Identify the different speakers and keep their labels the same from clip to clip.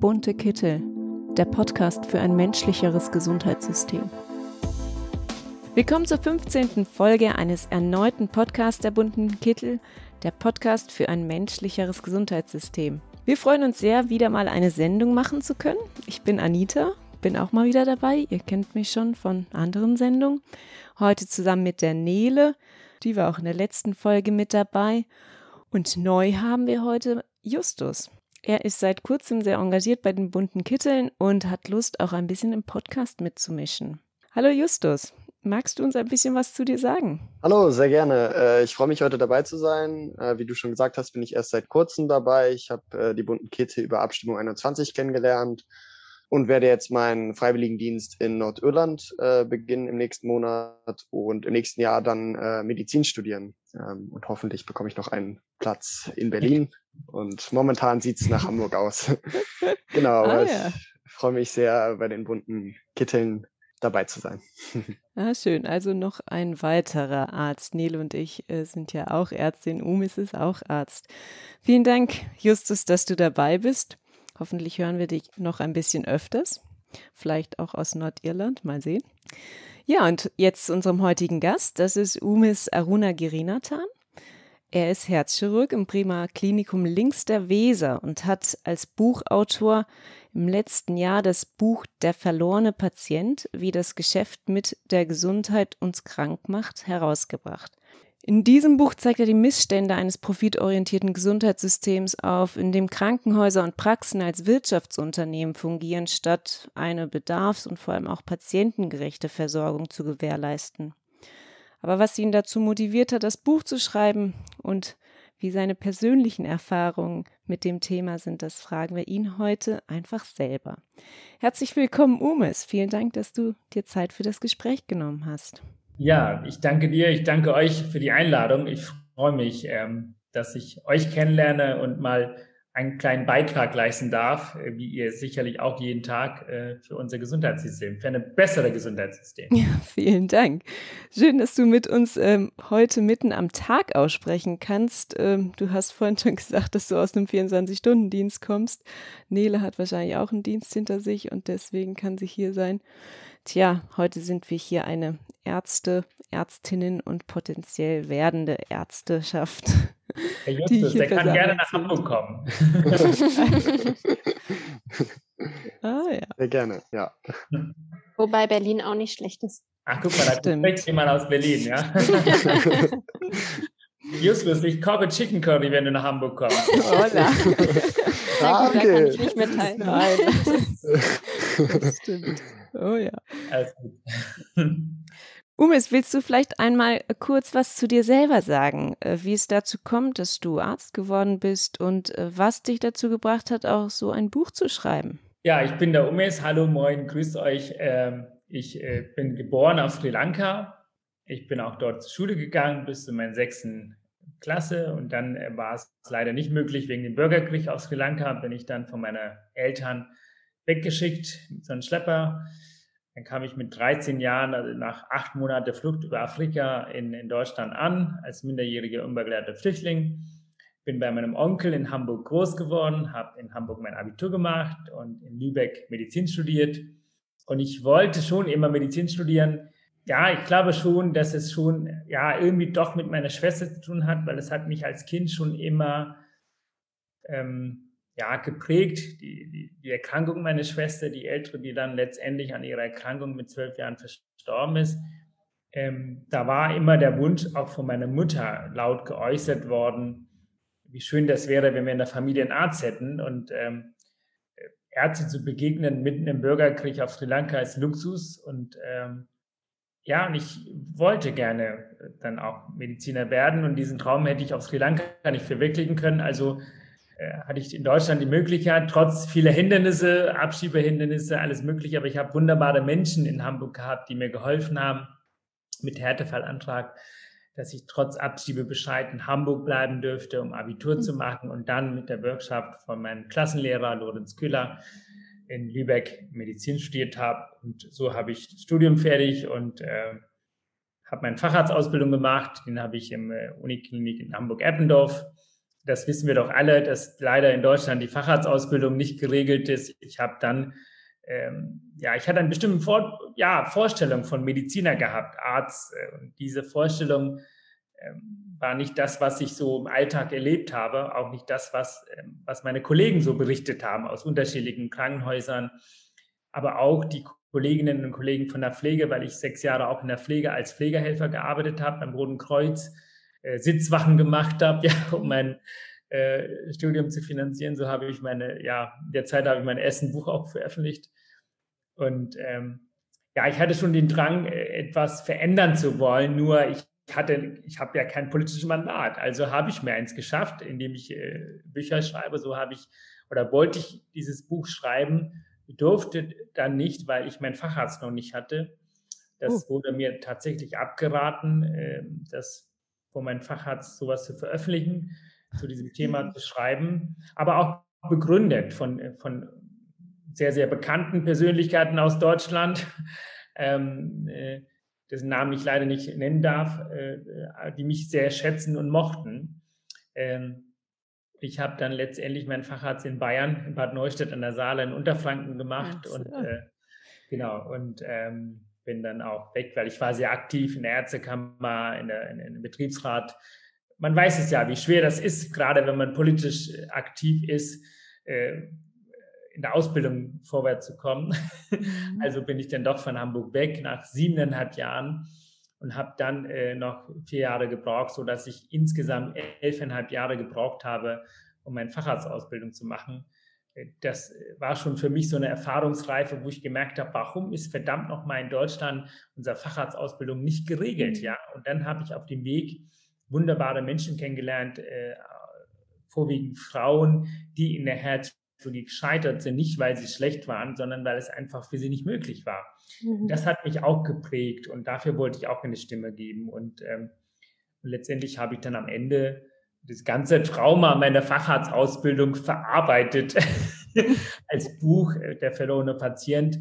Speaker 1: Bunte Kittel, der Podcast für ein menschlicheres Gesundheitssystem. Willkommen zur 15. Folge eines erneuten Podcasts der Bunten Kittel, der Podcast für ein menschlicheres Gesundheitssystem. Wir freuen uns sehr, wieder mal eine Sendung machen zu können. Ich bin Anita, bin auch mal wieder dabei. Ihr kennt mich schon von anderen Sendungen. Heute zusammen mit der Nele, die war auch in der letzten Folge mit dabei. Und neu haben wir heute Justus. Er ist seit kurzem sehr engagiert bei den bunten Kitteln und hat Lust, auch ein bisschen im Podcast mitzumischen. Hallo Justus, magst du uns ein bisschen was zu dir sagen?
Speaker 2: Hallo, sehr gerne. Äh, ich freue mich heute dabei zu sein. Äh, wie du schon gesagt hast, bin ich erst seit kurzem dabei. Ich habe äh, die bunten Kittel über Abstimmung 21 kennengelernt und werde jetzt meinen Freiwilligendienst in Nordirland äh, beginnen im nächsten Monat und im nächsten Jahr dann äh, Medizin studieren. Ähm, und hoffentlich bekomme ich noch einen Platz in Berlin. Und momentan sieht es nach Hamburg aus. genau, ah, ja. ich freue mich sehr, bei den bunten Kitteln dabei zu sein.
Speaker 1: ah, schön. Also noch ein weiterer Arzt. Nele und ich äh, sind ja auch Ärztin. Umis ist auch Arzt. Vielen Dank, Justus, dass du dabei bist. Hoffentlich hören wir dich noch ein bisschen öfters. Vielleicht auch aus Nordirland. Mal sehen. Ja, und jetzt zu unserem heutigen Gast. Das ist Umis Aruna Girinathan. Er ist Herzchirurg im Prima Klinikum links der Weser und hat als Buchautor im letzten Jahr das Buch Der verlorene Patient, wie das Geschäft mit der Gesundheit uns krank macht, herausgebracht. In diesem Buch zeigt er die Missstände eines profitorientierten Gesundheitssystems auf, in dem Krankenhäuser und Praxen als Wirtschaftsunternehmen fungieren, statt eine bedarfs- und vor allem auch patientengerechte Versorgung zu gewährleisten. Aber was ihn dazu motiviert hat, das Buch zu schreiben und wie seine persönlichen Erfahrungen mit dem Thema sind, das fragen wir ihn heute einfach selber. Herzlich willkommen, Umes. Vielen Dank, dass du dir Zeit für das Gespräch genommen hast.
Speaker 3: Ja, ich danke dir, ich danke euch für die Einladung. Ich freue mich, ähm, dass ich euch kennenlerne und mal einen kleinen Beitrag leisten darf, äh, wie ihr sicherlich auch jeden Tag äh, für unser Gesundheitssystem, für ein besseres Gesundheitssystem.
Speaker 1: Ja, vielen Dank. Schön, dass du mit uns ähm, heute mitten am Tag aussprechen kannst. Ähm, du hast vorhin schon gesagt, dass du aus einem 24-Stunden-Dienst kommst. Nele hat wahrscheinlich auch einen Dienst hinter sich und deswegen kann sie hier sein. Tja, heute sind wir hier eine Ärzte, Ärztinnen und potenziell werdende Ärzteschaft.
Speaker 3: Herr Justus, der kann gerne nach Hamburg kommen.
Speaker 2: ah, ja. Sehr gerne, ja.
Speaker 4: Wobei Berlin auch nicht schlecht ist.
Speaker 3: Ach, guck mal, da spricht jemand aus Berlin, ja. Justus, ich koche Chicken Curry, wenn du nach Hamburg kommst.
Speaker 4: Hola. Danke. Da kann ich nicht mitteilen. Nein.
Speaker 1: Das stimmt. Oh ja. Alles Umis, willst du vielleicht einmal kurz was zu dir selber sagen, äh, wie es dazu kommt, dass du Arzt geworden bist und äh, was dich dazu gebracht hat, auch so ein Buch zu schreiben?
Speaker 3: Ja, ich bin der Umis. Hallo, moin, grüßt euch. Ähm, ich äh, bin geboren auf Sri Lanka. Ich bin auch dort zur Schule gegangen bis zu meiner sechsten Klasse und dann war es leider nicht möglich wegen dem Bürgerkrieg auf Sri Lanka. Bin ich dann von meinen Eltern weggeschickt mit so einem Schlepper. Dann kam ich mit 13 Jahren, also nach acht Monaten Flucht über Afrika in, in Deutschland an, als minderjähriger unbegleiteter Flüchtling. Bin bei meinem Onkel in Hamburg groß geworden, habe in Hamburg mein Abitur gemacht und in Lübeck Medizin studiert. Und ich wollte schon immer Medizin studieren. Ja, ich glaube schon, dass es schon ja irgendwie doch mit meiner Schwester zu tun hat, weil es hat mich als Kind schon immer ähm, ja, geprägt. Die, die, die Erkrankung meiner Schwester, die ältere, die dann letztendlich an ihrer Erkrankung mit zwölf Jahren verstorben ist, ähm, da war immer der Wunsch auch von meiner Mutter laut geäußert worden, wie schön das wäre, wenn wir in der Familie einen Arzt hätten. Und ähm, Ärzte zu begegnen mitten im Bürgerkrieg auf Sri Lanka ist Luxus. Und ähm, ja, und ich wollte gerne dann auch Mediziner werden. Und diesen Traum hätte ich auf Sri Lanka nicht verwirklichen können. Also hatte ich in Deutschland die Möglichkeit, trotz vieler Hindernisse, Abschiebehindernisse, alles Mögliche, aber ich habe wunderbare Menschen in Hamburg gehabt, die mir geholfen haben mit Härtefallantrag, dass ich trotz Abschiebebescheid in Hamburg bleiben dürfte, um Abitur mhm. zu machen und dann mit der Wirtschaft von meinem Klassenlehrer Lorenz Kühler in Lübeck Medizin studiert habe. Und so habe ich das Studium fertig und äh, habe meine Facharztausbildung gemacht. Den habe ich im äh, Uniklinik in Hamburg-Eppendorf das wissen wir doch alle, dass leider in Deutschland die Facharztausbildung nicht geregelt ist. Ich habe dann, ähm, ja, ich hatte eine bestimmte Vor ja, Vorstellung von Mediziner gehabt, Arzt. Äh, und diese Vorstellung ähm, war nicht das, was ich so im Alltag erlebt habe, auch nicht das, was, ähm, was meine Kollegen so berichtet haben aus unterschiedlichen Krankenhäusern, aber auch die Kolleginnen und Kollegen von der Pflege, weil ich sechs Jahre auch in der Pflege als Pflegehelfer gearbeitet habe beim Roten Kreuz äh, Sitzwachen gemacht habe, ja, um mein äh, Studium zu finanzieren. So habe ich meine, ja, in der Zeit habe ich mein erstes Buch auch veröffentlicht. Und ähm, ja, ich hatte schon den Drang, äh, etwas verändern zu wollen, nur ich hatte, ich habe ja kein politisches Mandat. Also habe ich mir eins geschafft, indem ich äh, Bücher schreibe. So habe ich oder wollte ich dieses Buch schreiben, durfte dann nicht, weil ich meinen Facharzt noch nicht hatte. Das uh. wurde mir tatsächlich abgeraten. Äh, das von meinem Facharzt sowas zu veröffentlichen, zu diesem Thema zu schreiben, aber auch begründet von, von sehr, sehr bekannten Persönlichkeiten aus Deutschland, ähm, äh, dessen Namen ich leider nicht nennen darf, äh, die mich sehr schätzen und mochten. Ähm, ich habe dann letztendlich meinen Facharzt in Bayern, in Bad Neustadt an der Saale in Unterfranken gemacht Ach, und äh, genau und ähm, bin dann auch weg, weil ich war sehr aktiv in der Ärztekammer, in der, in, in der Betriebsrat. Man weiß es ja, wie schwer das ist, gerade wenn man politisch aktiv ist, äh, in der Ausbildung vorwärts zu kommen. Mhm. Also bin ich dann doch von Hamburg weg nach siebeneinhalb Jahren und habe dann äh, noch vier Jahre gebraucht, sodass ich insgesamt elfeinhalb Jahre gebraucht habe, um meine Facharztausbildung zu machen das war schon für mich so eine Erfahrungsreife, wo ich gemerkt habe, warum ist verdammt nochmal in Deutschland unsere Facharztausbildung nicht geregelt, mhm. ja? Und dann habe ich auf dem Weg wunderbare Menschen kennengelernt, äh, vorwiegend Frauen, die in der Herzchirurgie gescheitert sind, nicht weil sie schlecht waren, sondern weil es einfach für sie nicht möglich war. Mhm. Das hat mich auch geprägt und dafür wollte ich auch eine Stimme geben. Und, ähm, und letztendlich habe ich dann am Ende das ganze Trauma meiner Facharztausbildung verarbeitet als Buch äh, Der verlorene Patient.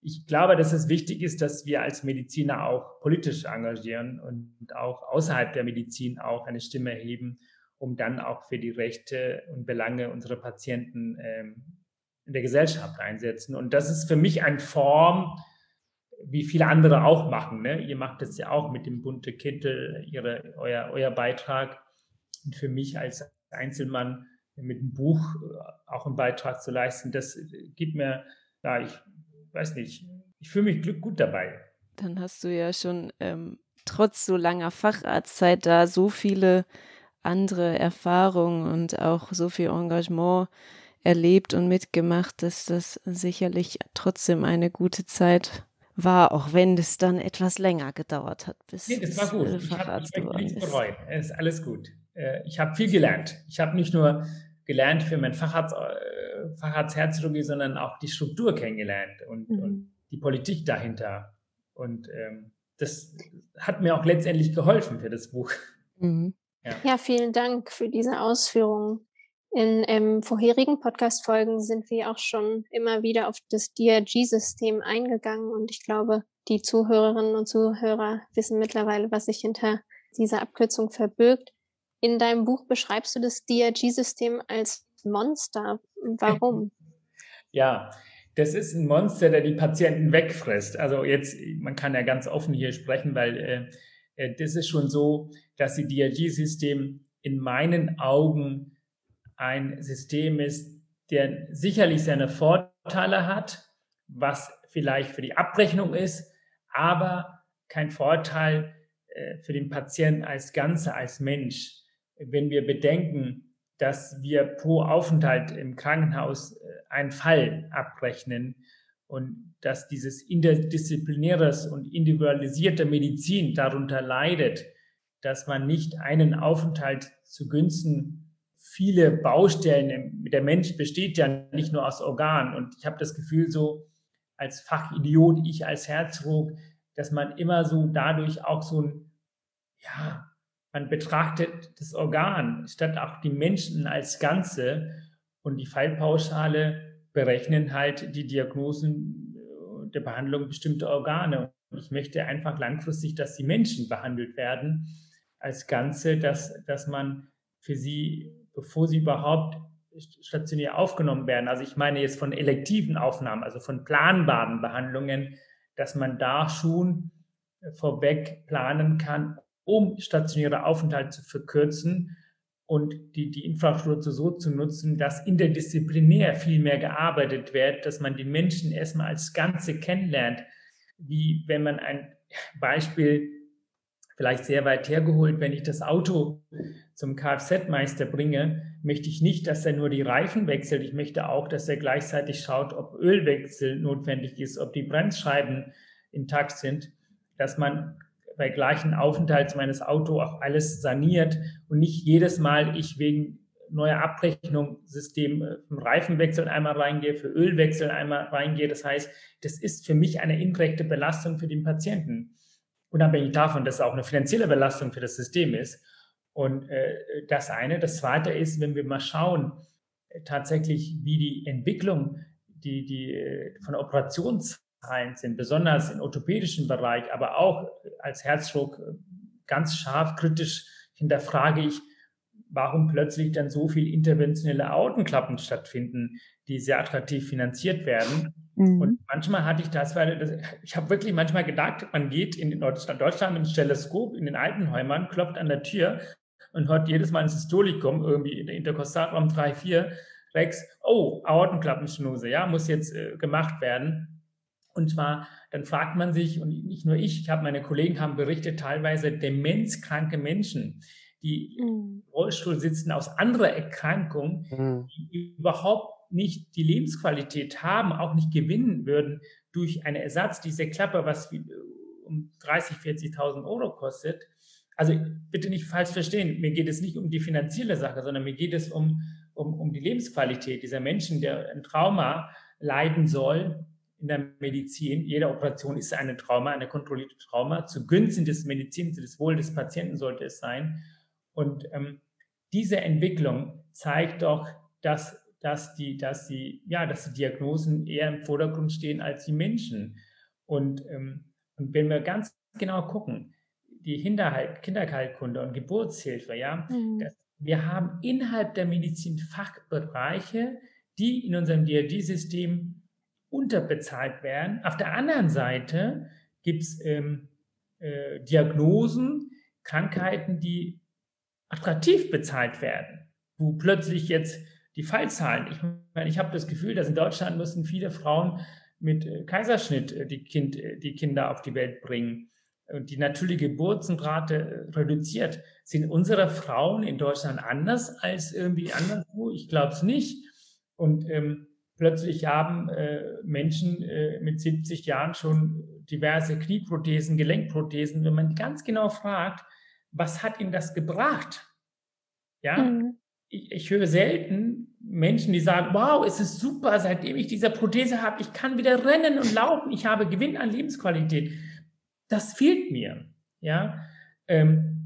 Speaker 3: Ich glaube, dass es wichtig ist, dass wir als Mediziner auch politisch engagieren und auch außerhalb der Medizin auch eine Stimme erheben, um dann auch für die Rechte und Belange unserer Patienten ähm, in der Gesellschaft einsetzen. Und das ist für mich eine Form, wie viele andere auch machen. Ne? Ihr macht es ja auch mit dem bunte Kittel, ihre, euer, euer Beitrag. Und für mich als Einzelmann mit einem Buch äh, auch einen Beitrag zu leisten, das gibt mir, ja, ich weiß nicht, ich fühle mich gut dabei.
Speaker 1: Dann hast du ja schon ähm, trotz so langer Facharztzeit da so viele andere Erfahrungen und auch so viel Engagement erlebt und mitgemacht, dass das sicherlich trotzdem eine gute Zeit war, auch wenn es dann etwas länger gedauert hat,
Speaker 3: bis nee, das war gut. Ich habe nichts bereut. Es ist alles gut. Äh, ich habe viel gelernt. Ich habe nicht nur gelernt für mein Facharzt, äh, Facharzt Herzchirurgie, sondern auch die Struktur kennengelernt und, mhm. und die Politik dahinter. Und ähm, das hat mir auch letztendlich geholfen für das Buch.
Speaker 4: Mhm. Ja. ja. vielen Dank für diese Ausführungen. In ähm, vorherigen Podcast-Folgen sind wir auch schon immer wieder auf das DRG-System eingegangen und ich glaube, die Zuhörerinnen und Zuhörer wissen mittlerweile, was sich hinter dieser Abkürzung verbirgt. In deinem Buch beschreibst du das DRG-System als Monster. Warum?
Speaker 3: Ja, das ist ein Monster, der die Patienten wegfrisst. Also jetzt, man kann ja ganz offen hier sprechen, weil äh, äh das ist schon so, dass die DRG-System in meinen Augen ein System ist, der sicherlich seine Vorteile hat, was vielleicht für die Abrechnung ist, aber kein Vorteil äh, für den Patienten als Ganze, als Mensch wenn wir bedenken, dass wir pro Aufenthalt im Krankenhaus äh, einen Fall abrechnen und dass dieses interdisziplinäres und individualisierte Medizin darunter leidet, dass man nicht einen Aufenthalt zugunsten viele Baustellen, der Mensch besteht ja nicht nur aus Organen. Und ich habe das Gefühl so als Fachidiot, ich als Herzchirurg, dass man immer so dadurch auch so ein, ja, man betrachtet das Organ statt auch die Menschen als Ganze und die Fallpauschale berechnen halt die Diagnosen äh, der Behandlung bestimmter Organe. Und ich möchte einfach langfristig, dass die Menschen behandelt werden als Ganze, dass, dass man für sie, bevor sie überhaupt stationär aufgenommen werden. Also ich meine jetzt von elektiven Aufnahmen, also von planbaren Behandlungen, dass man da schon vorweg planen kann, um stationäre Aufenthalte zu verkürzen und die, die Infrastruktur so zu nutzen, dass interdisziplinär viel mehr gearbeitet wird, dass man die Menschen erstmal als Ganze kennenlernt, wie wenn man ein Beispiel vielleicht sehr weit hergeholt, wenn ich das Auto zum Kfz-Meister bringe, möchte ich nicht, dass er nur die Reifen wechselt. Ich möchte auch, dass er gleichzeitig schaut, ob Ölwechsel notwendig ist, ob die Bremsscheiben intakt sind, dass man bei gleichen Aufenthalt meines Autos auch alles saniert und nicht jedes Mal ich wegen neuer Abrechnungssystem äh, vom Reifenwechsel einmal reingehe, für Ölwechsel einmal reingehe. Das heißt, das ist für mich eine indirekte Belastung für den Patienten unabhängig davon, dass es auch eine finanzielle Belastung für das System ist. Und äh, das eine. Das zweite ist, wenn wir mal schauen, äh, tatsächlich, wie die Entwicklung, die, die äh, von Operationszahlen sind, besonders im orthopädischen Bereich, aber auch als Herzdruck äh, ganz scharf kritisch hinterfrage ich, warum plötzlich dann so viel interventionelle Aortenklappen stattfinden, die sehr attraktiv finanziert werden. Mhm. Und manchmal hatte ich das, weil ich habe wirklich manchmal gedacht, man geht in Deutschland, Deutschland ins Teleskop in den Altenhäusern, klopft an der Tür und hört jedes Mal ein Systolikum, irgendwie in der Interkostalraum 3, 4, Rex, oh, Aortenklappenschnuse, ja, muss jetzt äh, gemacht werden. Und zwar, dann fragt man sich, und nicht nur ich, ich habe meine Kollegen haben berichtet, teilweise demenzkranke Menschen, die mhm. im Rollstuhl sitzen aus anderer Erkrankung, mhm. die überhaupt nicht die Lebensqualität haben, auch nicht gewinnen würden durch einen Ersatz dieser Klappe, was äh, um 30, 40.000 Euro kostet. Also bitte nicht falsch verstehen, mir geht es nicht um die finanzielle Sache, sondern mir geht es um, um, um die Lebensqualität dieser Menschen, der ein Trauma leiden soll in der Medizin. Jede Operation ist eine Trauma, eine kontrollierte Trauma. Zu Gunsten des Medizins, des Wohl des Patienten sollte es sein. Und ähm, diese Entwicklung zeigt doch, dass dass die, dass die, ja, dass die Diagnosen eher im Vordergrund stehen als die Menschen. Und, ähm, und wenn wir ganz genau gucken, die Hinterhalt, Kinderheilkunde und Geburtshilfe, ja, mhm. das, wir haben innerhalb der Medizin Fachbereiche, die in unserem DRG-System unterbezahlt werden. Auf der anderen Seite gibt es ähm, äh, Diagnosen, Krankheiten, die attraktiv bezahlt werden, wo plötzlich jetzt die Fallzahlen. Ich meine, ich habe das Gefühl, dass in Deutschland müssen viele Frauen mit äh, Kaiserschnitt äh, die, kind, äh, die Kinder auf die Welt bringen. Und die natürliche Geburtenrate reduziert. Sind unsere Frauen in Deutschland anders als irgendwie anderswo? Ich glaube es nicht. Und ähm, plötzlich haben äh, Menschen äh, mit 70 Jahren schon diverse Knieprothesen, Gelenkprothesen. Wenn man ganz genau fragt, was hat ihnen das gebracht? Ja, mhm ich, ich höre selten Menschen, die sagen, wow, es ist super, seitdem ich diese Prothese habe, ich kann wieder rennen und laufen, ich habe Gewinn an Lebensqualität. Das fehlt mir. Ja, ähm,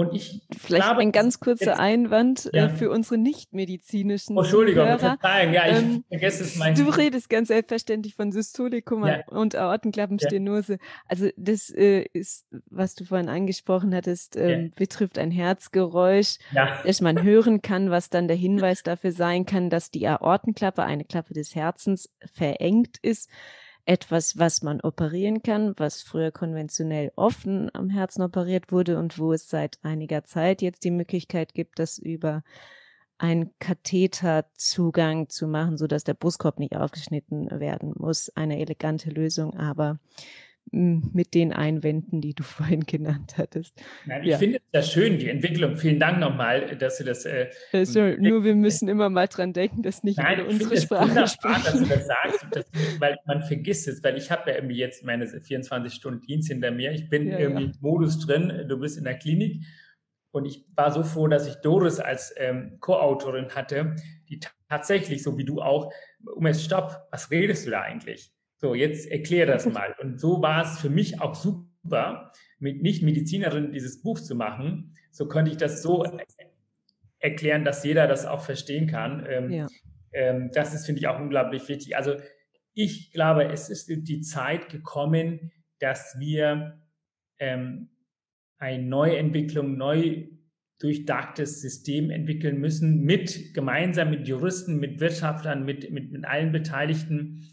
Speaker 3: und ich
Speaker 1: Vielleicht glaube, ein ganz kurzer jetzt, Einwand äh, ja. äh, für unsere nichtmedizinischen
Speaker 3: oh, Entschuldigung, Hörer. ja, ich ähm, vergesse es
Speaker 1: manchmal. Du redest ganz selbstverständlich von Systolikum ja. und Aortenklappenstenose. Ja. Also das äh, ist, was du vorhin angesprochen hattest, ähm, betrifft ein Herzgeräusch, das man hören kann, was dann der Hinweis dafür sein kann, dass die Aortenklappe, eine Klappe des Herzens, verengt ist etwas, was man operieren kann, was früher konventionell offen am Herzen operiert wurde und wo es seit einiger Zeit jetzt die Möglichkeit gibt, das über einen Katheterzugang zu machen, so dass der Brustkorb nicht aufgeschnitten werden muss. Eine elegante Lösung, aber mit den Einwänden, die du vorhin genannt hattest.
Speaker 3: Nein, ich ja. finde das schön, die Entwicklung. Vielen Dank nochmal, dass du das. Äh,
Speaker 1: also, nur wir müssen immer mal dran denken, dass nicht Nein, unsere Sprache sprechen.
Speaker 3: dass du das sagst, das, weil man vergisst es, weil ich habe ja irgendwie jetzt meine 24 Stunden Dienst hinter mir. Ich bin ja, irgendwie ja. Modus drin. Du bist in der Klinik. Und ich war so froh, dass ich Doris als ähm, Co-Autorin hatte, die tatsächlich, so wie du auch, um es stopp, was redest du da eigentlich? So, jetzt erklär das mal. Und so war es für mich auch super, mit Nicht-Medizinerin dieses Buch zu machen. So könnte ich das so erklären, dass jeder das auch verstehen kann. Ähm, ja. ähm, das ist, finde ich, auch unglaublich wichtig. Also ich glaube, es ist die Zeit gekommen, dass wir ähm, eine Neuentwicklung, neu durchdachtes System entwickeln müssen, mit gemeinsam mit Juristen, mit Wirtschaftlern, mit, mit, mit allen Beteiligten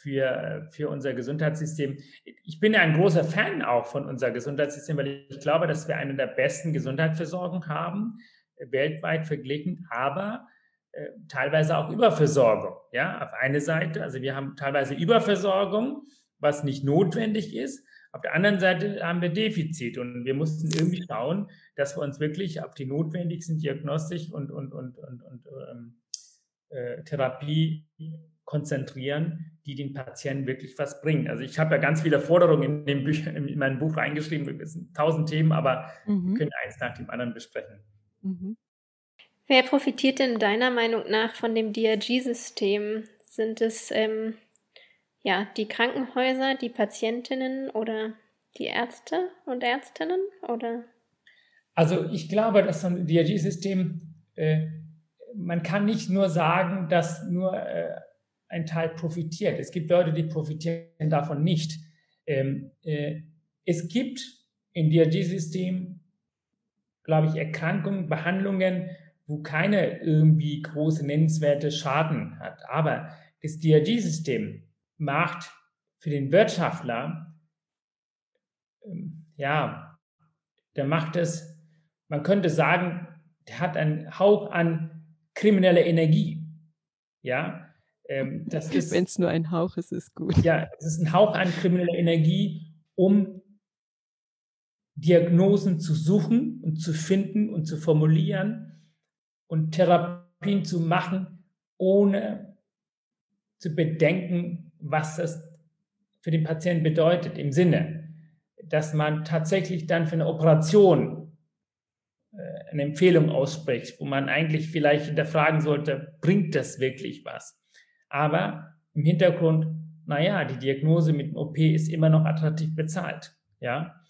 Speaker 3: für, für unser Gesundheitssystem. Ich bin ja ein großer Fan auch von unser Gesundheitssystem, weil ich glaube, dass wir eine der besten Gesundheitsversorgung haben, äh, weltweit verglichen, aber äh, teilweise auch Überversorgung. Ja, auf eine Seite, also wir haben teilweise Überversorgung, was nicht notwendig ist. Auf der anderen Seite haben wir Defizit und wir mussten irgendwie schauen, dass wir uns wirklich auf die notwendigsten Diagnostik und, und, und, und, und ähm, äh, Therapie konzentrieren, die den Patienten wirklich was bringen. Also ich habe ja ganz viele Forderungen in, dem Bücher, in meinem Buch reingeschrieben. Es sind tausend Themen, aber mhm. wir können eins nach dem anderen besprechen.
Speaker 4: Mhm. Wer profitiert denn deiner Meinung nach von dem DRG-System? Sind es ähm, ja, die Krankenhäuser, die Patientinnen oder die Ärzte und Ärztinnen? Oder?
Speaker 3: Also ich glaube, dass so ein DRG-System, äh, man kann nicht nur sagen, dass nur äh, ein Teil profitiert. Es gibt Leute, die profitieren davon nicht. Ähm, äh, es gibt im DRG-System, glaube ich, Erkrankungen, Behandlungen, wo keine irgendwie große nennenswerte Schaden hat. Aber das DRG-System macht für den Wirtschaftler, ähm, ja, der macht es, man könnte sagen, der hat einen Hauch an krimineller Energie. Ja,
Speaker 1: ähm, Wenn es nur ein Hauch ist, ist gut.
Speaker 3: Ja, es ist ein Hauch an krimineller Energie, um Diagnosen zu suchen und zu finden und zu formulieren und Therapien zu machen, ohne zu bedenken, was das für den Patienten bedeutet, im Sinne, dass man tatsächlich dann für eine Operation äh, eine Empfehlung ausspricht, wo man eigentlich vielleicht hinterfragen sollte, bringt das wirklich was? Aber im Hintergrund, naja, die Diagnose mit dem OP ist immer noch attraktiv bezahlt. Ja,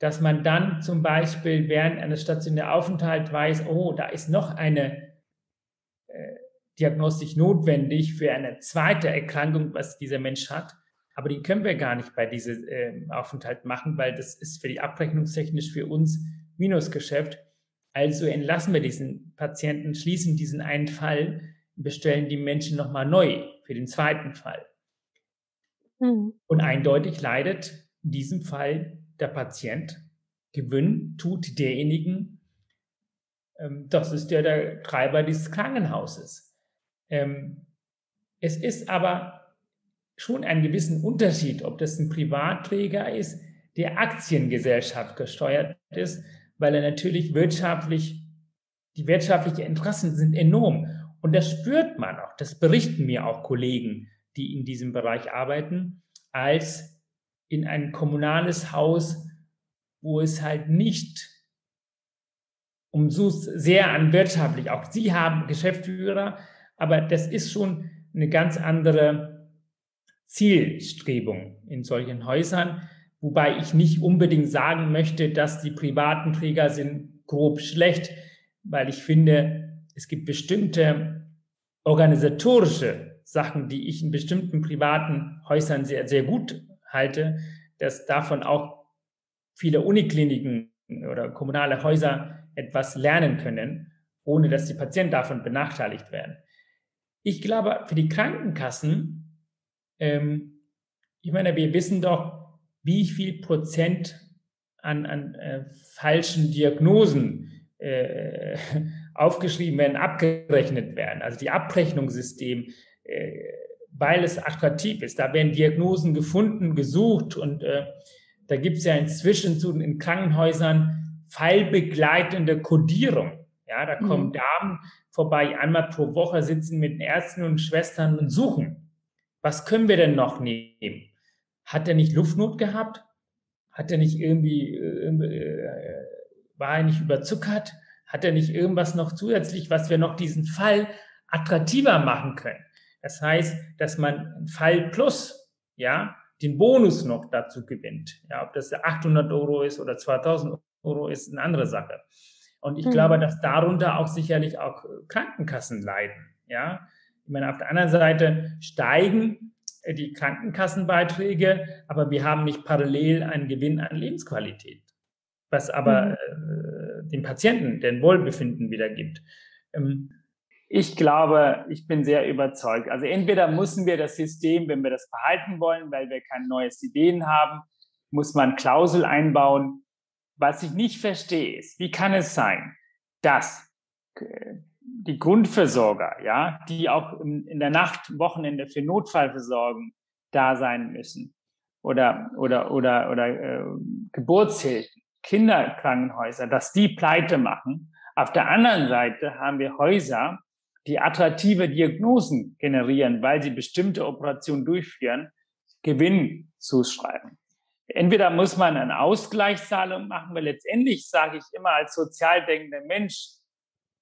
Speaker 3: dass man dann zum Beispiel während eines stationären Aufenthalts weiß, oh, da ist noch eine äh, Diagnostik notwendig für eine zweite Erkrankung, was dieser Mensch hat. Aber die können wir gar nicht bei diesem äh, Aufenthalt machen, weil das ist für die abrechnungstechnisch für uns Minusgeschäft. Also entlassen wir diesen Patienten, schließen diesen einen Fall, bestellen die Menschen nochmal neu für den zweiten Fall. Mhm. Und eindeutig leidet in diesem Fall der Patient. Gewinn tut derjenigen, ähm, das ist der, der Treiber dieses Krankenhauses. Ähm, es ist aber schon ein gewissen Unterschied, ob das ein Privatträger ist, der Aktiengesellschaft gesteuert ist, weil er natürlich wirtschaftlich, die wirtschaftlichen Interessen sind enorm. Und das spürt man auch, das berichten mir auch Kollegen, die in diesem Bereich arbeiten, als in ein kommunales Haus, wo es halt nicht um so sehr an wirtschaftlich, auch Sie haben Geschäftsführer, aber das ist schon eine ganz andere Zielstrebung in solchen Häusern, wobei ich nicht unbedingt sagen möchte, dass die privaten Träger sind grob schlecht, weil ich finde, es gibt bestimmte organisatorische Sachen, die ich in bestimmten privaten Häusern sehr, sehr gut halte, dass davon auch viele Unikliniken oder kommunale Häuser etwas lernen können, ohne dass die Patienten davon benachteiligt werden. Ich glaube, für die Krankenkassen, ähm, ich meine, wir wissen doch, wie viel Prozent an, an äh, falschen Diagnosen äh, aufgeschrieben werden, abgerechnet werden. Also die Abrechnungssystem, äh, weil es attraktiv ist. Da werden Diagnosen gefunden, gesucht und äh, da gibt es ja inzwischen zu, in Krankenhäusern fallbegleitende Kodierung. Ja, da kommen mhm. Damen vorbei, einmal pro Woche sitzen mit Ärzten und Schwestern und suchen. Was können wir denn noch nehmen? Hat er nicht Luftnot gehabt? Hat er nicht irgendwie, äh, äh, war er nicht überzuckert? Hat er nicht irgendwas noch zusätzlich, was wir noch diesen Fall attraktiver machen können? Das heißt, dass man Fall plus, ja, den Bonus noch dazu gewinnt. Ja, ob das 800 Euro ist oder 2000 Euro ist, eine andere Sache. Und ich mhm. glaube, dass darunter auch sicherlich auch Krankenkassen leiden. Ja, ich meine, auf der anderen Seite steigen die Krankenkassenbeiträge, aber wir haben nicht parallel einen Gewinn an Lebensqualität. Was aber mhm. Dem Patienten den Wohlbefinden wiedergibt. Ähm, ich glaube, ich bin sehr überzeugt. Also entweder müssen wir das System, wenn wir das behalten wollen, weil wir keine neuen Ideen haben, muss man Klausel einbauen. Was ich nicht verstehe ist, wie kann es sein, dass äh, die Grundversorger, ja, die auch in der Nacht, Wochenende für Notfallversorgung da sein müssen oder oder oder oder äh, Geburtshilfen, Kinderkrankenhäuser, dass die pleite machen. Auf der anderen Seite haben wir Häuser, die attraktive Diagnosen generieren, weil sie bestimmte Operationen durchführen, Gewinn zuschreiben. Entweder muss man eine Ausgleichszahlung machen, weil letztendlich sage ich immer als sozial denkender Mensch,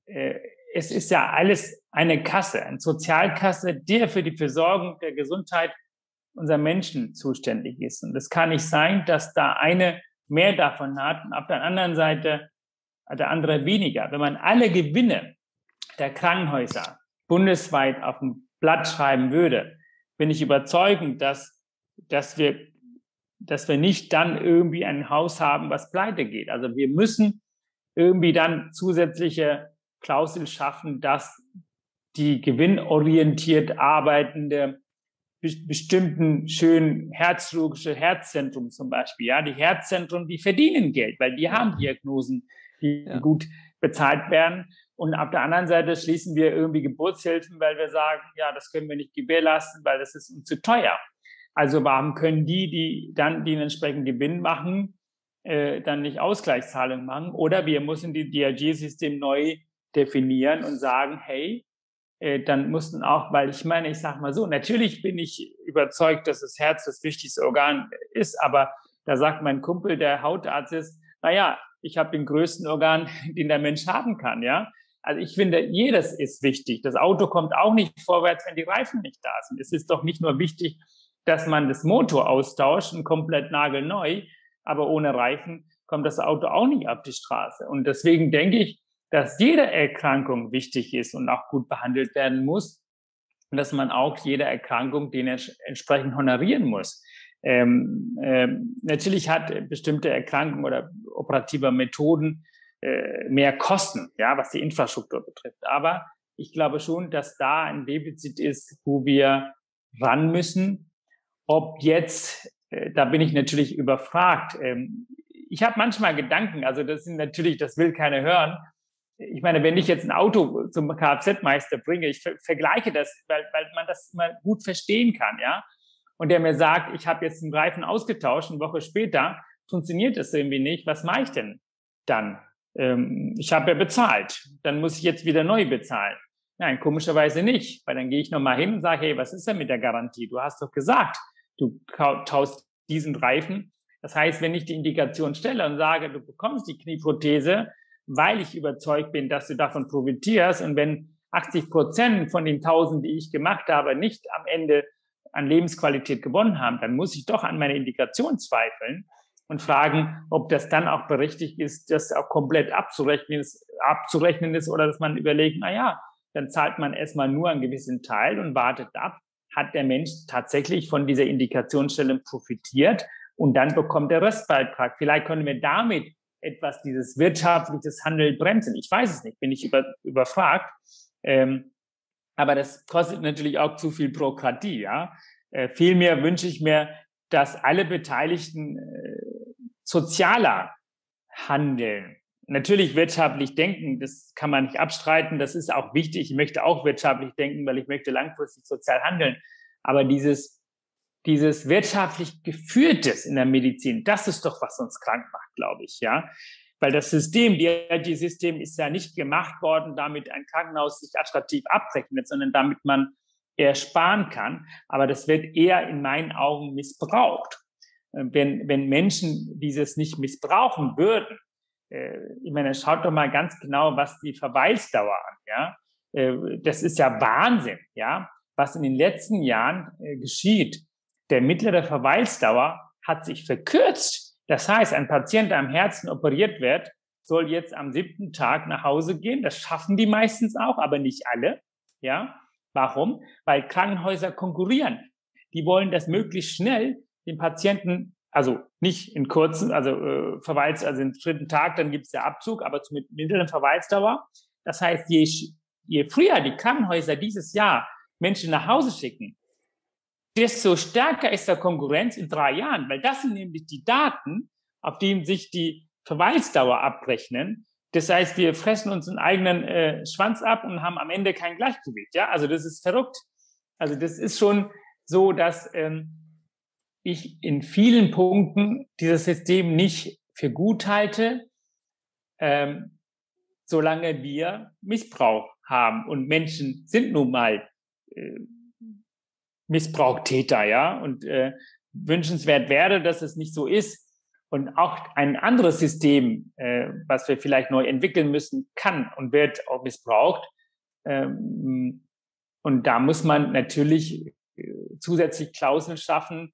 Speaker 3: äh, es ist ja alles eine Kasse, eine Sozialkasse, die für die Versorgung der Gesundheit unserer Menschen zuständig ist. Und es kann nicht sein, dass da eine mehr davon hat und auf der anderen Seite der andere weniger. Wenn man alle Gewinne der Krankenhäuser bundesweit auf ein Blatt schreiben würde, bin ich überzeugend, dass, dass wir, dass wir nicht dann irgendwie ein Haus haben, was pleite geht. Also wir müssen irgendwie dann zusätzliche Klausel schaffen, dass die gewinnorientiert arbeitende bestimmten schönen herzchirurgische Herzzentrum zum Beispiel, ja, die Herzzentren, die verdienen Geld, weil die haben Diagnosen, die ja. gut bezahlt werden. Und auf der anderen Seite schließen wir irgendwie Geburtshilfen, weil wir sagen, ja, das können wir nicht gewährleisten, weil das ist uns zu teuer. Also warum können die, die dann den entsprechenden Gewinn machen, äh, dann nicht Ausgleichszahlungen machen? Oder wir müssen die DRG-System neu definieren und sagen, hey, dann mussten auch, weil ich meine, ich sage mal so, natürlich bin ich überzeugt, dass das Herz das wichtigste Organ ist, aber da sagt mein Kumpel, der Hautarzt ist, naja, ich habe den größten Organ, den der Mensch haben kann, ja. Also ich finde, jedes ist wichtig. Das Auto kommt auch nicht vorwärts, wenn die Reifen nicht da sind. Es ist doch nicht nur wichtig, dass man das Motor austauscht und komplett nagelneu, aber ohne Reifen kommt das Auto auch nicht auf die Straße. Und deswegen denke ich, dass jede Erkrankung wichtig ist und auch gut behandelt werden muss und dass man auch jede Erkrankung den entsprechend honorieren muss. Ähm, ähm, natürlich hat bestimmte Erkrankungen oder operative Methoden äh, mehr Kosten, ja, was die Infrastruktur betrifft. Aber ich glaube schon, dass da ein Defizit ist, wo wir ran müssen. Ob jetzt, äh, da bin ich natürlich überfragt. Ähm, ich habe manchmal Gedanken, also das sind natürlich, das will keiner hören, ich meine, wenn ich jetzt ein Auto zum Kfz-Meister bringe, ich ver vergleiche das, weil, weil man das immer gut verstehen kann, ja. Und der mir sagt, ich habe jetzt einen Reifen ausgetauscht, eine Woche später funktioniert das irgendwie nicht. Was mache ich denn dann? Ähm, ich habe ja bezahlt, dann muss ich jetzt wieder neu bezahlen. Nein, komischerweise nicht, weil dann gehe ich nochmal hin und sage, hey, was ist denn mit der Garantie? Du hast doch gesagt, du tauschst diesen Reifen. Das heißt, wenn ich die Indikation stelle und sage, du bekommst die Knieprothese, weil ich überzeugt bin, dass du davon profitierst. Und wenn 80 Prozent von den 1000, die ich gemacht habe, nicht am Ende an Lebensqualität gewonnen haben, dann muss ich doch an meine Indikation zweifeln und fragen, ob das dann auch berechtigt ist, das auch komplett abzurechnen ist, abzurechnen ist oder dass man überlegt, na ja, dann zahlt man erstmal nur einen gewissen Teil und wartet ab, hat der Mensch tatsächlich von dieser Indikationsstelle profitiert und dann bekommt der Restbeitrag. Vielleicht können wir damit etwas dieses wirtschaftliches Handeln bremsen? Ich weiß es nicht, bin ich über, überfragt. Ähm, aber das kostet natürlich auch zu viel Bürokratie. Ja? Äh, vielmehr wünsche ich mir, dass alle Beteiligten äh, sozialer handeln. Natürlich wirtschaftlich denken, das kann man nicht abstreiten, das ist auch wichtig. Ich möchte auch wirtschaftlich denken, weil ich möchte langfristig sozial handeln. Aber dieses dieses wirtschaftlich geführtes in der Medizin, das ist doch, was uns krank macht, glaube ich, ja. Weil das System, die System ist ja nicht gemacht worden, damit ein Krankenhaus sich attraktiv abrechnet, sondern damit man eher sparen kann. Aber das wird eher in meinen Augen missbraucht. Äh, wenn, wenn Menschen dieses nicht missbrauchen würden, äh, ich meine, schaut doch mal ganz genau, was die Verweildauer an, ja. Äh, das ist ja Wahnsinn, ja, was in den letzten Jahren geschieht der mittlere Verweilsdauer hat sich verkürzt. Das heißt, ein Patient, der am Herzen operiert wird, soll jetzt am siebten Tag nach Hause gehen. Das schaffen die meistens auch, aber nicht alle. Ja, warum? Weil Krankenhäuser konkurrieren. Die wollen das möglichst schnell den Patienten Also nicht in kurzen, also äh, Verweis, also im dritten Tag, dann gibt es der Abzug, aber zu mit mittleren Verweisdauer. Das heißt, je, je früher die Krankenhäuser dieses Jahr Menschen nach Hause schicken, desto stärker ist der Konkurrenz in drei Jahren, weil das sind nämlich die Daten, auf denen sich die Verweisdauer abrechnen. Das heißt, wir fressen uns einen eigenen äh, Schwanz ab und haben am Ende kein Gleichgewicht. Ja, also das ist verrückt. Also das ist schon so, dass ähm, ich in vielen Punkten dieses System nicht für gut halte, ähm, solange wir Missbrauch haben. Und Menschen sind nun mal äh, Missbrauchtäter, ja. Und äh, wünschenswert wäre, dass es nicht so ist. Und auch ein anderes System, äh, was wir vielleicht neu entwickeln müssen, kann und wird auch missbraucht. Ähm, und da muss man natürlich äh, zusätzlich Klauseln schaffen,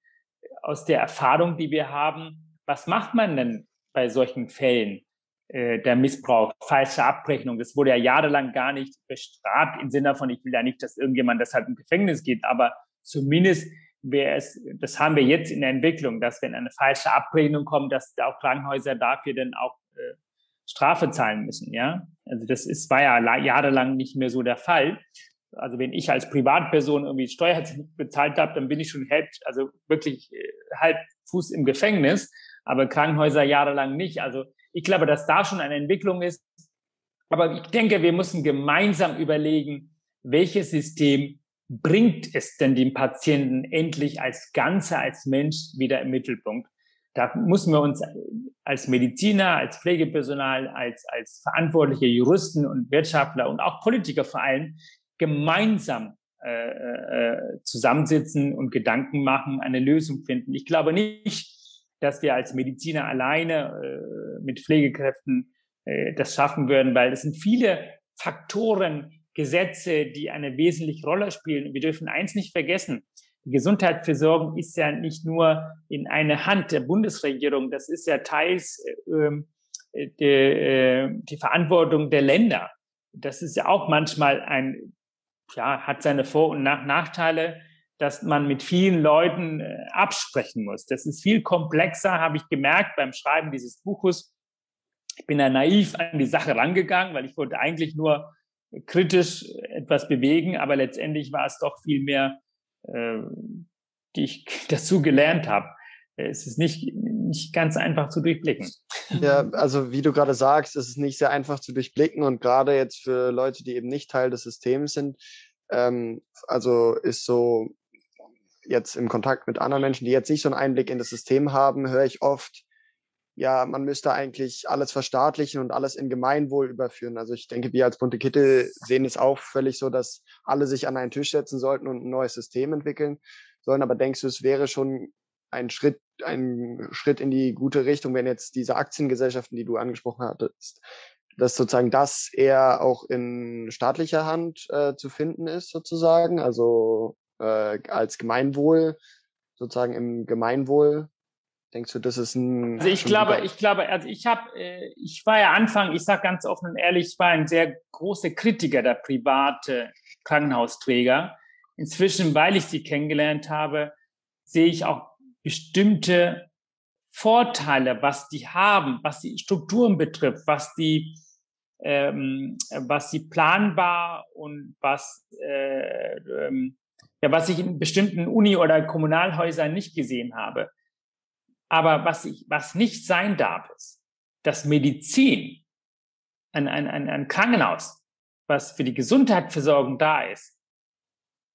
Speaker 3: aus der Erfahrung, die wir haben, was macht man denn bei solchen Fällen äh, der Missbrauch, falsche Abrechnung? Das wurde ja jahrelang gar nicht bestraft im Sinne von, ich will ja nicht, dass irgendjemand deshalb im Gefängnis geht, aber zumindest wäre es, das haben wir jetzt in der Entwicklung, dass wenn eine falsche Abrechnung kommt, dass auch Krankenhäuser dafür dann auch äh, Strafe zahlen müssen, ja. Also das ist, war ja jahrelang nicht mehr so der Fall also wenn ich als Privatperson irgendwie Steuer bezahlt habe, dann bin ich schon halb, also wirklich äh, halb Fuß im Gefängnis, aber Krankenhäuser jahrelang nicht. Also ich glaube, dass da schon eine Entwicklung ist. Aber ich denke, wir müssen gemeinsam überlegen, welches System bringt es denn dem Patienten endlich als Ganze, als Mensch wieder im Mittelpunkt? Da müssen wir uns als Mediziner, als Pflegepersonal, als, als verantwortliche Juristen und Wirtschaftler und auch Politiker vor allem gemeinsam äh, äh, zusammensitzen und Gedanken machen, eine Lösung finden. Ich glaube nicht, dass wir als Mediziner alleine äh, mit Pflegekräften äh, das schaffen würden, weil es sind viele Faktoren, Gesetze, die eine wesentliche Rolle spielen. Wir dürfen eins nicht vergessen. Die Gesundheitsversorgung ist ja nicht nur in einer Hand der Bundesregierung, das ist ja teils ähm, äh, die, die Verantwortung der Länder. Das ist ja auch manchmal ein ja, hat seine Vor- und Nach Nachteile, dass man mit vielen Leuten äh, absprechen muss. Das ist viel komplexer, habe ich gemerkt beim Schreiben dieses Buches. Ich bin da naiv an die Sache rangegangen, weil ich wollte eigentlich nur kritisch etwas bewegen, aber letztendlich war es doch viel mehr, äh, die ich dazu gelernt habe. Es ist nicht, nicht ganz einfach zu durchblicken.
Speaker 2: Ja, also wie du gerade sagst, es ist nicht sehr einfach zu durchblicken und gerade jetzt für Leute, die eben nicht Teil des Systems sind, ähm, also ist so jetzt im Kontakt mit anderen Menschen, die jetzt nicht so einen Einblick in das System haben, höre ich oft, ja, man müsste eigentlich alles verstaatlichen und alles in Gemeinwohl überführen. Also ich denke, wir als Bunte Kittel sehen es auch völlig so, dass alle sich an einen Tisch setzen sollten und ein neues System entwickeln sollen. Aber denkst du, es wäre schon ein Schritt, ein Schritt in die gute Richtung, wenn jetzt diese Aktiengesellschaften, die du angesprochen hattest, dass sozusagen das eher auch in staatlicher Hand äh, zu finden ist, sozusagen, also äh, als Gemeinwohl, sozusagen im Gemeinwohl. Denkst du, das ist ein.
Speaker 3: Also ich glaube, ich glaube, also ich habe, äh, ich war ja Anfang, ich sage ganz offen und ehrlich, ich war ein sehr großer Kritiker der private Krankenhausträger. Inzwischen, weil ich sie kennengelernt habe, sehe ich auch bestimmte Vorteile, was die haben, was die Strukturen betrifft, was die, ähm, was die planbar und was, äh, ähm, ja, was ich in bestimmten Uni- oder Kommunalhäusern nicht gesehen habe. Aber was ich, was nicht sein darf, ist, dass Medizin, ein, ein, ein, ein Krankenhaus, was für die Gesundheitsversorgung da ist,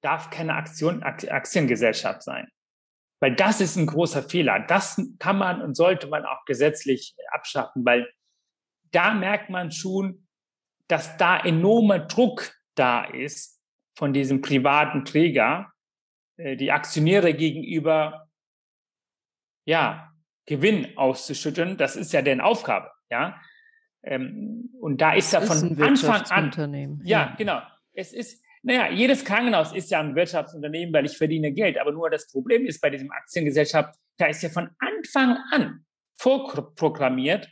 Speaker 3: darf keine Aktion, Aktiengesellschaft sein. Weil das ist ein großer Fehler. Das kann man und sollte man auch gesetzlich abschaffen, weil da merkt man schon, dass da enormer Druck da ist von diesem privaten Träger, äh, die Aktionäre gegenüber, ja, Gewinn auszuschütten. Das ist ja deren Aufgabe, ja. Ähm, und da ist ja von Anfang an, ja, genau. Es ist, naja, jedes Krankenhaus ist ja ein Wirtschaftsunternehmen, weil ich verdiene Geld. Aber nur das Problem ist bei diesem Aktiengesellschaft, da ist ja von Anfang an vorprogrammiert,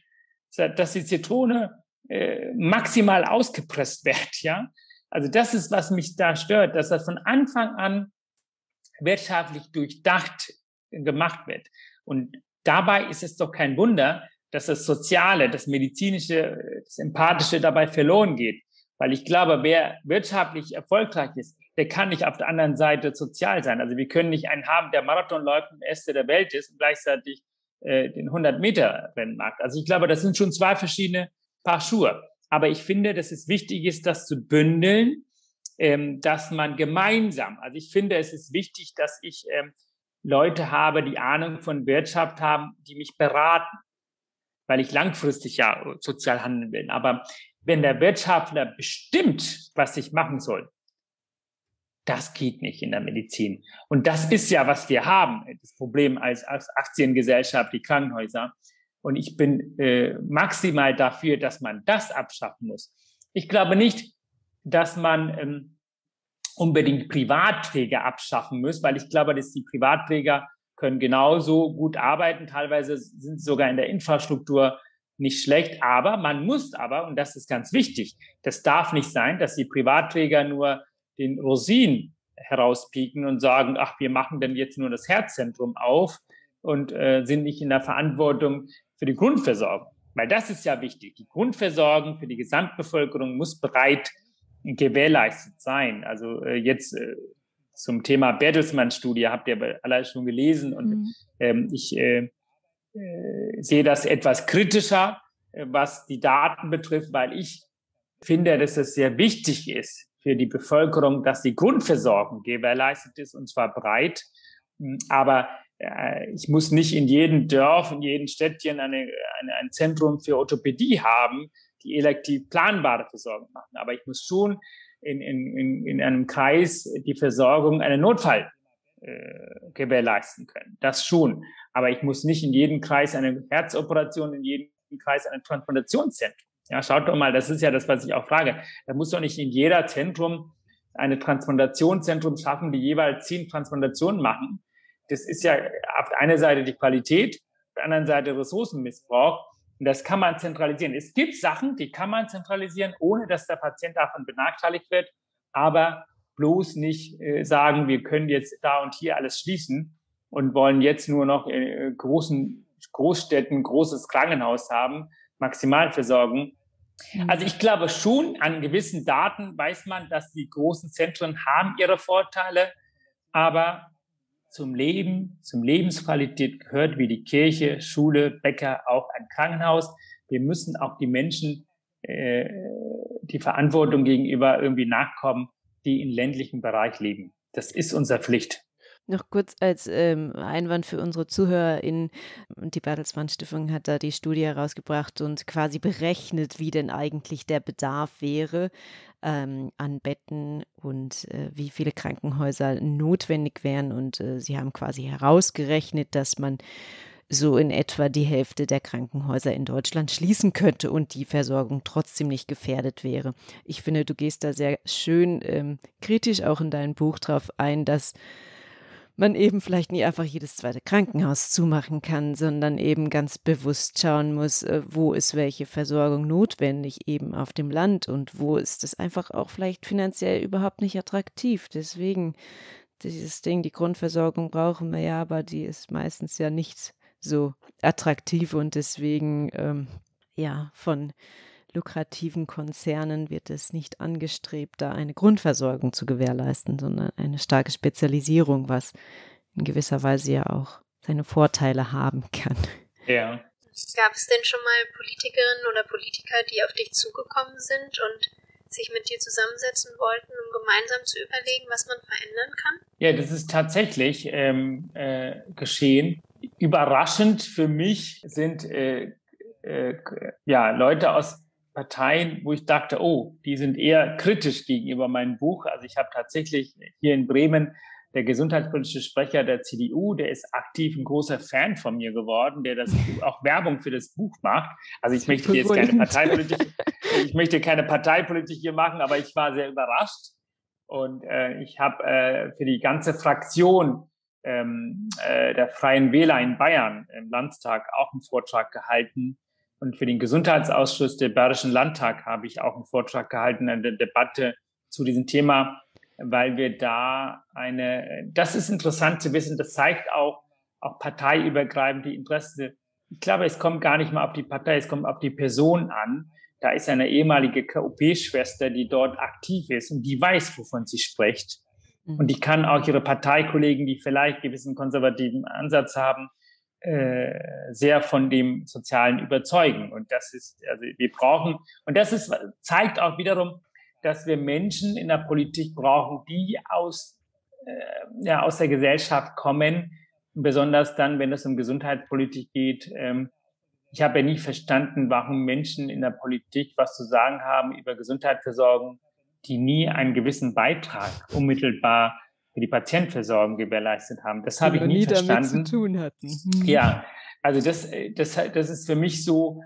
Speaker 3: dass die Zitrone äh, maximal ausgepresst wird. Ja, also das ist, was mich da stört, dass das von Anfang an wirtschaftlich durchdacht gemacht wird. Und dabei ist es doch kein Wunder, dass das Soziale, das Medizinische, das Empathische dabei verloren geht. Weil ich glaube, wer wirtschaftlich erfolgreich ist, der kann nicht auf der anderen Seite sozial sein. Also wir können nicht einen haben, der Marathon läuft und Erste der Welt ist und gleichzeitig äh, den 100-Meter-Rennen macht. Also ich glaube, das sind schon zwei verschiedene Paar Schuhe. Aber ich finde, dass es wichtig ist, das zu bündeln, ähm, dass man gemeinsam, also ich finde, es ist wichtig, dass ich ähm, Leute habe, die Ahnung von Wirtschaft haben, die mich beraten, weil ich langfristig ja sozial handeln will. Aber wenn der Wirtschaftler bestimmt, was ich machen soll, das geht nicht in der Medizin. Und das ist ja, was wir haben, das Problem als, als Aktiengesellschaft, die Krankenhäuser. Und ich bin äh, maximal dafür, dass man das abschaffen muss. Ich glaube nicht, dass man ähm, unbedingt Privatträger abschaffen muss, weil ich glaube, dass die Privatträger können genauso gut arbeiten. Teilweise sind sie sogar in der Infrastruktur nicht schlecht. Aber man muss aber, und das ist ganz wichtig, das darf nicht sein, dass die Privatträger nur den Rosinen herauspieken und sagen, ach, wir machen denn jetzt nur das Herzzentrum auf und äh, sind nicht in der Verantwortung für die Grundversorgung. Weil das ist ja wichtig. Die Grundversorgung für die Gesamtbevölkerung muss breit gewährleistet sein. Also äh, jetzt äh, zum Thema Bertelsmann-Studie habt ihr alle schon gelesen und mhm. ähm, ich äh, äh, sehe das etwas kritischer, äh, was die Daten betrifft, weil ich finde, dass es sehr wichtig ist für die Bevölkerung, dass die Grundversorgung gewährleistet ist und zwar breit. Hm, aber äh, ich muss nicht in jedem Dorf, in jedem Städtchen eine, eine, ein Zentrum für Orthopädie haben, die elektiv planbare Versorgung machen. Aber ich muss schon in, in, in einem Kreis die Versorgung, einen Notfall äh, gewährleisten können. Das schon. Aber ich muss nicht in jedem Kreis eine Herzoperation, in jedem Kreis ein Transplantationszentrum. Ja, schaut doch mal, das ist ja das, was ich auch frage. Da muss doch nicht in jeder Zentrum eine Transplantationszentrum schaffen, die jeweils zehn Transplantationen machen. Das ist ja auf der einen Seite die Qualität, auf der anderen Seite Ressourcenmissbrauch. Und das kann man zentralisieren. Es gibt Sachen, die kann man zentralisieren, ohne dass der Patient davon benachteiligt wird. Aber bloß nicht äh, sagen, wir können jetzt da und hier alles schließen und wollen jetzt nur noch in äh, großen Großstädten großes Krankenhaus haben, Maximalversorgung. Mhm. Also ich glaube schon, an gewissen Daten weiß man, dass die großen Zentren haben ihre Vorteile, aber zum Leben, zum Lebensqualität gehört wie die Kirche, Schule, Bäcker auch ein Krankenhaus. Wir müssen auch die Menschen äh, die Verantwortung gegenüber irgendwie nachkommen, die im ländlichen Bereich leben. Das ist unsere Pflicht.
Speaker 1: Noch kurz als ähm, Einwand für unsere ZuhörerInnen. Die Bertelsmann Stiftung hat da die Studie herausgebracht und quasi berechnet, wie denn eigentlich der Bedarf wäre ähm, an Betten und äh, wie viele Krankenhäuser notwendig wären. Und äh, sie haben quasi herausgerechnet, dass man so in etwa die Hälfte der Krankenhäuser in Deutschland schließen könnte und die Versorgung trotzdem nicht gefährdet wäre. Ich finde, du gehst da sehr schön ähm, kritisch auch in deinem Buch drauf ein, dass man eben vielleicht nie einfach jedes zweite Krankenhaus zumachen kann, sondern eben ganz bewusst schauen muss, äh, wo ist welche Versorgung notwendig eben auf dem Land und wo ist es einfach auch vielleicht finanziell überhaupt nicht attraktiv. Deswegen dieses Ding, die Grundversorgung brauchen wir ja, aber die ist meistens ja nicht so attraktiv und deswegen ähm, ja von lukrativen Konzernen wird es nicht angestrebt, da eine Grundversorgung zu gewährleisten, sondern eine starke Spezialisierung, was in gewisser Weise ja auch seine Vorteile haben kann.
Speaker 3: Ja.
Speaker 4: Gab es denn schon mal Politikerinnen oder Politiker, die auf dich zugekommen sind und sich mit dir zusammensetzen wollten, um gemeinsam zu überlegen, was man verändern kann?
Speaker 3: Ja, das ist tatsächlich ähm, äh, geschehen. Überraschend für mich sind äh, äh, ja, Leute aus Parteien, wo ich dachte, oh, die sind eher kritisch gegenüber meinem Buch. Also ich habe tatsächlich hier in Bremen der gesundheitspolitische Sprecher der CDU, der ist aktiv ein großer Fan von mir geworden, der das auch Werbung für das Buch macht. Also ich möchte jetzt keine Parteipolitik, ich möchte keine Parteipolitik hier machen, aber ich war sehr überrascht und äh, ich habe äh, für die ganze Fraktion ähm, äh, der Freien Wähler in Bayern im Landtag auch einen Vortrag gehalten und für den Gesundheitsausschuss der Bayerischen Landtag habe ich auch einen Vortrag gehalten, eine Debatte zu diesem Thema, weil wir da eine, das ist interessant zu wissen, das zeigt auch, auch parteiübergreifend die Interessen. Ich glaube, es kommt gar nicht mal auf die Partei, es kommt auf die Person an. Da ist eine ehemalige KOP-Schwester, die dort aktiv ist und die weiß, wovon sie spricht. Mhm. Und die kann auch ihre Parteikollegen, die vielleicht gewissen konservativen Ansatz haben, sehr von dem Sozialen überzeugen. Und das ist, also wir brauchen, und das ist, zeigt auch wiederum, dass wir Menschen in der Politik brauchen, die aus, äh, ja, aus der Gesellschaft kommen, besonders dann, wenn es um Gesundheitspolitik geht. Ähm, ich habe ja nie verstanden, warum Menschen in der Politik was zu sagen haben über Gesundheitsversorgung, die nie einen gewissen Beitrag unmittelbar für die Patientenversorgung gewährleistet haben. Das habe ich nie, nie verstanden. Damit
Speaker 1: zu tun hatten.
Speaker 3: Mhm. Ja, also das, das, das ist für mich so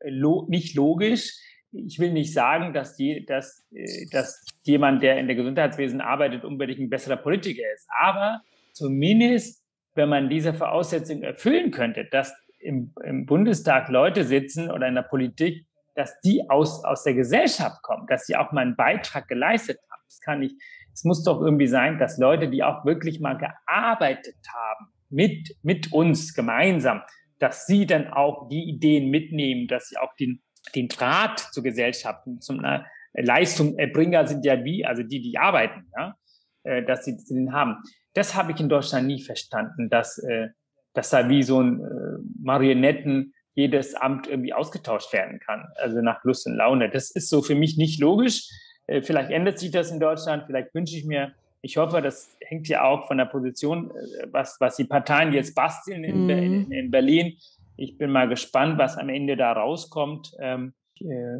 Speaker 3: äh, lo, nicht logisch. Ich will nicht sagen, dass, die, dass, äh, dass jemand, der in der Gesundheitswesen arbeitet, unbedingt ein besserer Politiker ist. Aber zumindest, wenn man diese Voraussetzung erfüllen könnte, dass im, im Bundestag Leute sitzen oder in der Politik, dass die aus, aus der Gesellschaft kommen, dass sie auch mal einen Beitrag geleistet haben. Das kann ich, es muss doch irgendwie sein, dass Leute, die auch wirklich mal gearbeitet haben, mit, mit uns gemeinsam, dass sie dann auch die Ideen mitnehmen, dass sie auch den, den Draht zur Gesellschaft, zum äh, Leistungserbringer sind ja wie, also die, die arbeiten, ja, äh, dass sie den haben. Das habe ich in Deutschland nie verstanden, dass, äh, dass da wie so ein äh, Marionetten jedes Amt irgendwie ausgetauscht werden kann, also nach Lust und Laune. Das ist so für mich nicht logisch. Äh, vielleicht ändert sich das in Deutschland, vielleicht wünsche ich mir, ich hoffe, das hängt ja auch von der Position, äh, was, was die Parteien jetzt basteln in, mhm. in, in Berlin. Ich bin mal gespannt, was am Ende da rauskommt. Ähm, äh,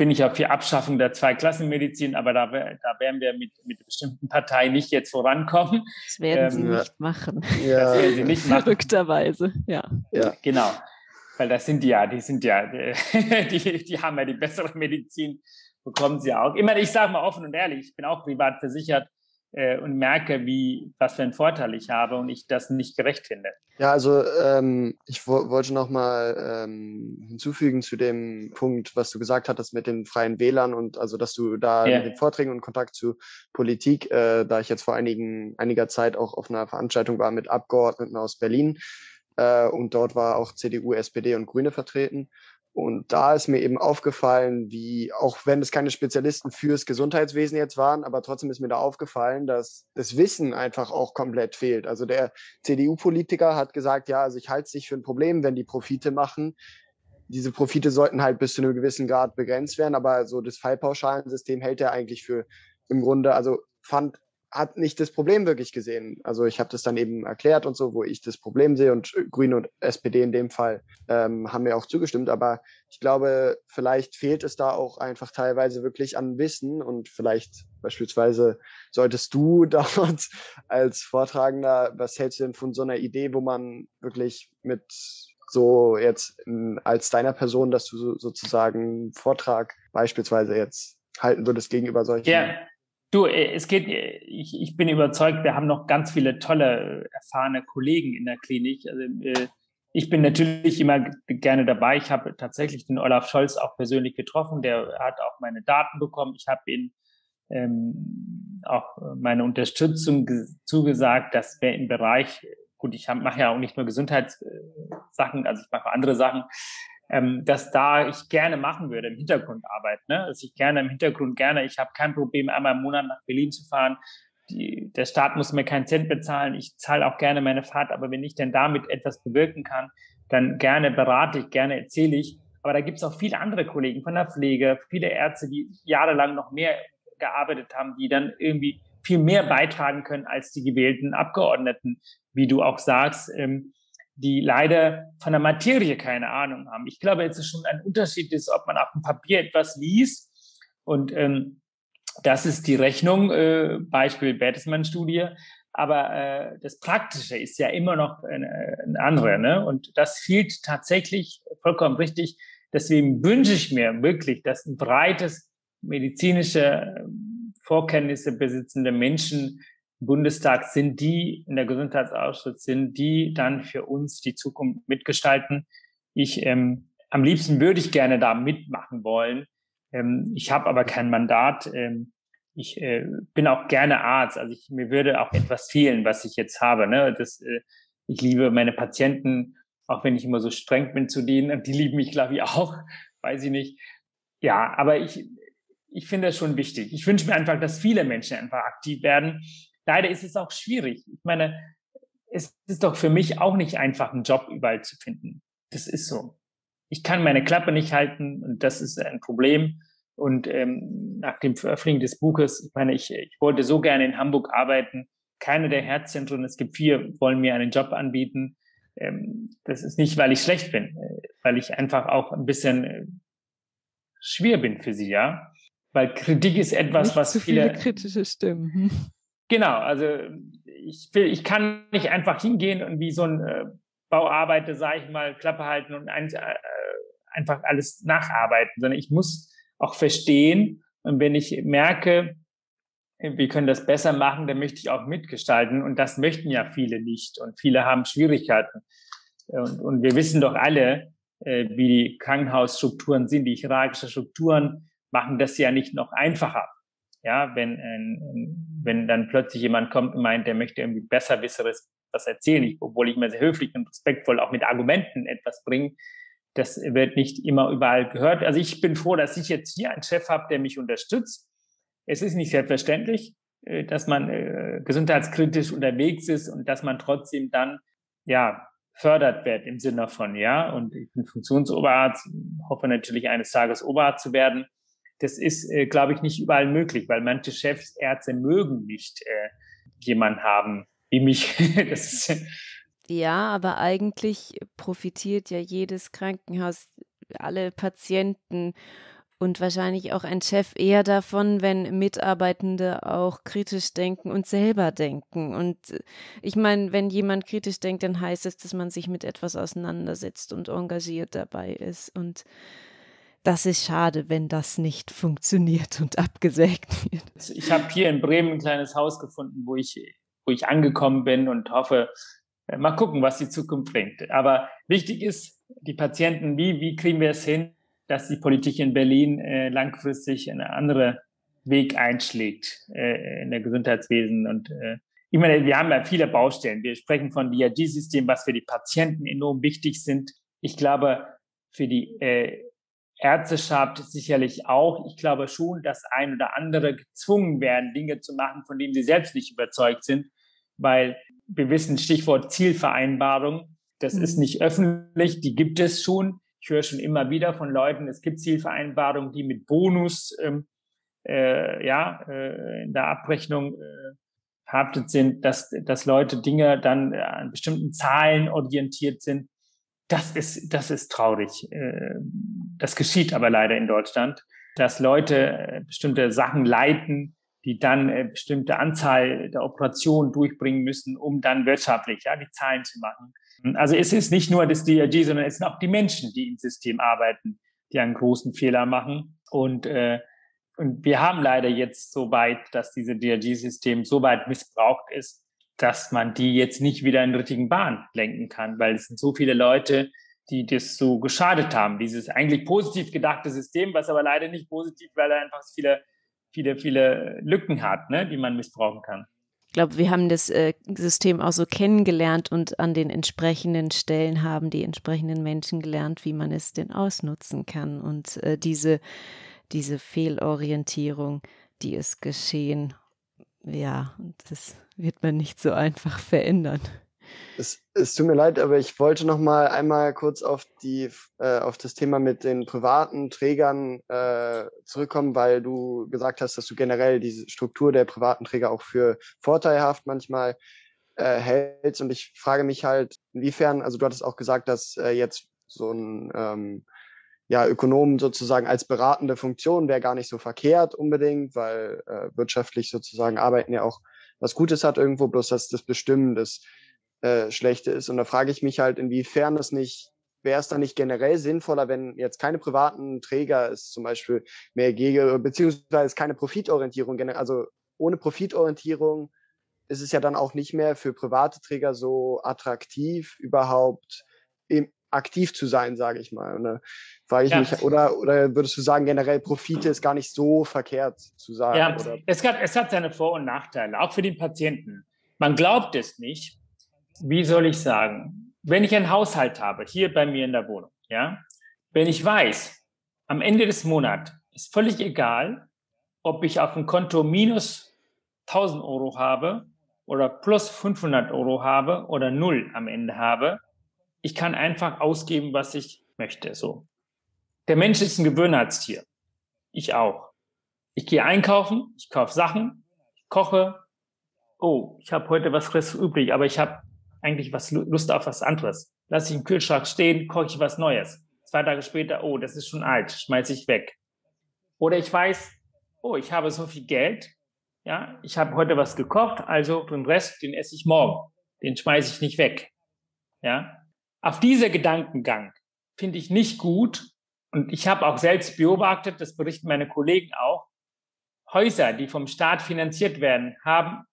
Speaker 3: bin ich auch für Abschaffung der Zweiklassenmedizin, aber da, da werden wir mit, mit bestimmten Parteien nicht jetzt vorankommen.
Speaker 1: Das werden ähm, sie nicht machen.
Speaker 3: Ja. Das werden sie nicht machen.
Speaker 1: Verrückterweise, ja.
Speaker 3: ja. Genau. Weil das sind ja, die sind ja, die, die haben ja die bessere Medizin bekommen sie auch. Immer, ich sage mal offen und ehrlich, ich bin auch privat versichert äh, und merke, wie, was für einen Vorteil ich habe und ich das nicht gerecht finde.
Speaker 2: Ja, also ähm, ich wollte noch mal ähm, hinzufügen zu dem Punkt, was du gesagt hattest mit den freien Wählern und also, dass du da ja. mit den Vorträgen und Kontakt zu Politik, äh, da ich jetzt vor einigen, einiger Zeit auch auf einer Veranstaltung war mit Abgeordneten aus Berlin, äh, und dort war auch CDU, SPD und Grüne vertreten. Und da ist mir eben aufgefallen, wie, auch wenn es keine Spezialisten fürs Gesundheitswesen jetzt waren, aber trotzdem ist mir da aufgefallen, dass das Wissen einfach auch komplett fehlt. Also der CDU-Politiker hat gesagt, ja, also ich halte es nicht für ein Problem, wenn die Profite machen. Diese Profite sollten halt bis zu einem gewissen Grad begrenzt werden, aber so das Fallpauschalensystem hält er eigentlich für im Grunde, also fand hat nicht das Problem wirklich gesehen. Also ich habe das dann eben erklärt und so, wo ich das Problem sehe und Grüne und SPD in dem Fall ähm, haben mir auch zugestimmt. Aber ich glaube, vielleicht fehlt es da auch einfach teilweise wirklich an Wissen und vielleicht beispielsweise solltest du dort als Vortragender, was hältst du denn von so einer Idee, wo man wirklich mit so jetzt in, als deiner Person, dass du sozusagen Vortrag beispielsweise jetzt halten würdest gegenüber solchen
Speaker 3: yeah. Du, äh, es geht, äh, ich, ich bin überzeugt, wir haben noch ganz viele tolle, erfahrene Kollegen in der Klinik. Also, äh, ich bin natürlich immer gerne dabei. Ich habe tatsächlich den Olaf Scholz auch persönlich getroffen. Der hat auch meine Daten bekommen. Ich habe ihm ähm, auch meine Unterstützung zugesagt, dass wir im Bereich, gut, ich mache ja auch nicht nur Gesundheitssachen, also ich mache andere Sachen, ähm, dass da ich gerne machen würde, im Hintergrund arbeiten. Ne? Dass ich gerne im Hintergrund gerne, ich habe kein Problem, einmal im Monat nach Berlin zu fahren. Die, der Staat muss mir keinen Cent bezahlen. Ich zahle auch gerne meine Fahrt, aber wenn ich denn damit etwas bewirken kann, dann gerne berate ich, gerne erzähle ich. Aber da gibt es auch viele andere Kollegen von der Pflege, viele Ärzte, die jahrelang noch mehr gearbeitet haben, die dann irgendwie viel mehr beitragen können als die gewählten Abgeordneten, wie du auch sagst. Ähm, die leider von der Materie keine Ahnung haben. Ich glaube, es ist schon ein Unterschied, ist, ob man auf dem Papier etwas liest und ähm, das ist die Rechnung, äh, Beispiel Bertelsmann-Studie, aber äh, das Praktische ist ja immer noch ein, ein andere. Ne? Und das fehlt tatsächlich vollkommen richtig. Deswegen wünsche ich mir wirklich, dass ein breites medizinische ähm, Vorkenntnisse besitzende Menschen Bundestag sind die in der Gesundheitsausschuss sind die dann für uns die Zukunft mitgestalten. Ich ähm, am liebsten würde ich gerne da mitmachen wollen. Ähm, ich habe aber kein Mandat. Ähm, ich äh, bin auch gerne Arzt. Also ich, mir würde auch etwas fehlen, was ich jetzt habe. Ne? Das, äh, Ich liebe meine Patienten, auch wenn ich immer so streng bin zu denen. Und die lieben mich, glaube ich, auch. Weiß ich nicht. Ja, aber ich, ich finde das schon wichtig. Ich wünsche mir einfach, dass viele Menschen einfach aktiv werden. Leider ist es auch schwierig. Ich meine, es ist doch für mich auch nicht einfach, einen Job überall zu finden. Das ist so. Ich kann meine Klappe nicht halten und das ist ein Problem. Und ähm, nach dem Veröffentlichen des Buches, ich meine, ich, ich wollte so gerne in Hamburg arbeiten. Keine der Herzzentren, es gibt vier, wollen mir einen Job anbieten. Ähm, das ist nicht, weil ich schlecht bin, äh, weil ich einfach auch ein bisschen äh, schwer bin für sie, ja. Weil Kritik ist etwas,
Speaker 1: nicht
Speaker 3: was
Speaker 1: zu
Speaker 3: viele,
Speaker 1: viele kritische Stimmen.
Speaker 3: Genau, also ich will, ich kann nicht einfach hingehen und wie so ein äh, Bauarbeiter, sage ich mal, Klappe halten und ein, äh, einfach alles nacharbeiten, sondern ich muss auch verstehen. Und wenn ich merke, wir können das besser machen, dann möchte ich auch mitgestalten. Und das möchten ja viele nicht. Und viele haben Schwierigkeiten. Und, und wir wissen doch alle, äh, wie die Krankenhausstrukturen sind, die hierarchischen Strukturen machen das ja nicht noch einfacher. Ja, wenn, äh, wenn dann plötzlich jemand kommt und meint, der möchte irgendwie besser Wisseres was erzählen, ich, obwohl ich mir sehr höflich und respektvoll auch mit Argumenten etwas bringe, das wird nicht immer überall gehört. Also ich bin froh, dass ich jetzt hier einen Chef habe, der mich unterstützt. Es ist nicht selbstverständlich, äh, dass man äh, gesundheitskritisch unterwegs ist und dass man trotzdem dann ja fördert wird im Sinne von ja und ich bin Funktionsoberarzt, hoffe natürlich eines Tages Oberarzt zu werden. Das ist, äh, glaube ich, nicht überall möglich, weil manche Chefs, Ärzte mögen nicht äh, jemanden haben wie mich. ist,
Speaker 1: Ja, aber eigentlich profitiert ja jedes Krankenhaus, alle Patienten und wahrscheinlich auch ein Chef eher davon, wenn Mitarbeitende auch kritisch denken und selber denken. Und ich meine, wenn jemand kritisch denkt, dann heißt es, dass man sich mit etwas auseinandersetzt und engagiert dabei ist. Und das ist schade, wenn das nicht funktioniert und abgesägt wird.
Speaker 3: Ich habe hier in Bremen ein kleines Haus gefunden, wo ich, wo ich angekommen bin und hoffe, äh, mal gucken, was die Zukunft bringt. Aber wichtig ist, die Patienten, wie, wie kriegen wir es hin, dass die Politik in Berlin äh, langfristig einen anderen Weg einschlägt äh, in der Gesundheitswesen. Und äh, ich meine, wir haben ja viele Baustellen. Wir sprechen von DRG-System, was für die Patienten enorm wichtig sind. Ich glaube, für die äh, Ärzteschaft sicherlich auch. Ich glaube schon, dass ein oder andere gezwungen werden, Dinge zu machen, von denen sie selbst nicht überzeugt sind, weil wir wissen, Stichwort Zielvereinbarung, das mhm. ist nicht öffentlich, die gibt es schon. Ich höre schon immer wieder von Leuten, es gibt Zielvereinbarungen, die mit Bonus ähm, äh, ja, äh, in der Abrechnung äh, verhaftet sind, dass, dass Leute Dinge dann äh, an bestimmten Zahlen orientiert sind. Das ist, das ist traurig. Äh, das geschieht aber leider in Deutschland, dass Leute äh, bestimmte Sachen leiten, die dann äh, bestimmte Anzahl der Operationen durchbringen müssen, um dann wirtschaftlich ja, die Zahlen zu machen. Also es ist nicht nur das DRG, sondern es sind auch die Menschen, die im System arbeiten, die einen großen Fehler machen. Und, äh, und wir haben leider jetzt so weit, dass diese DRG-System so weit missbraucht ist, dass man die jetzt nicht wieder in die richtigen Bahn lenken kann, weil es sind so viele Leute, die das so geschadet haben. Dieses eigentlich positiv gedachte System, was aber leider nicht positiv, weil er einfach viele viele, viele Lücken hat, ne, die man missbrauchen kann.
Speaker 1: Ich glaube, wir haben das äh, System auch so kennengelernt und an den entsprechenden Stellen haben die entsprechenden Menschen gelernt, wie man es denn ausnutzen kann. Und äh, diese, diese Fehlorientierung, die ist geschehen, ja, das wird man nicht so einfach verändern.
Speaker 2: Es, es tut mir leid, aber ich wollte noch mal einmal kurz auf die äh, auf das Thema mit den privaten Trägern äh, zurückkommen, weil du gesagt hast, dass du generell diese Struktur der privaten Träger auch für vorteilhaft manchmal äh, hältst. Und ich frage mich halt, inwiefern, also du hattest auch gesagt, dass äh, jetzt so ein ähm, ja, Ökonomen sozusagen als beratende Funktion wäre gar nicht so verkehrt unbedingt, weil äh, wirtschaftlich sozusagen Arbeiten ja auch was Gutes hat irgendwo, bloß dass das Bestimmen des äh, schlechte ist. Und da frage ich mich halt, inwiefern es nicht, wäre es dann nicht generell sinnvoller, wenn jetzt keine privaten Träger es zum Beispiel mehr gäbe, beziehungsweise keine Profitorientierung, also ohne Profitorientierung ist es ja dann auch nicht mehr für private Träger so attraktiv, überhaupt aktiv zu sein, sage ich mal. Da frage ich ja. mich, oder, oder würdest du sagen, generell Profite ist gar nicht so verkehrt zu sagen?
Speaker 3: Ja,
Speaker 2: oder?
Speaker 3: Es, hat, es hat seine Vor- und Nachteile, auch für den Patienten. Man glaubt es nicht, wie soll ich sagen, wenn ich einen Haushalt habe, hier bei mir in der Wohnung, ja, wenn ich weiß, am Ende des Monats ist völlig egal, ob ich auf dem Konto minus 1000 Euro habe oder plus 500 Euro habe oder null am Ende habe. Ich kann einfach ausgeben, was ich möchte, so. Der Mensch ist ein Gewöhnheitstier. Ich auch. Ich gehe einkaufen, ich kaufe Sachen, ich koche. Oh, ich habe heute was übrig, aber ich habe eigentlich was Lust auf was anderes. Lass ich im Kühlschrank stehen, koche ich was Neues. Zwei Tage später, oh, das ist schon alt, schmeiße ich weg. Oder ich weiß, oh, ich habe so viel Geld, ja, ich habe heute was gekocht, also den Rest, den esse ich morgen. Den schmeiße ich nicht weg. Ja, auf dieser Gedankengang finde ich nicht gut. Und ich habe auch selbst beobachtet, das berichten meine Kollegen auch, Häuser, die vom Staat finanziert werden, haben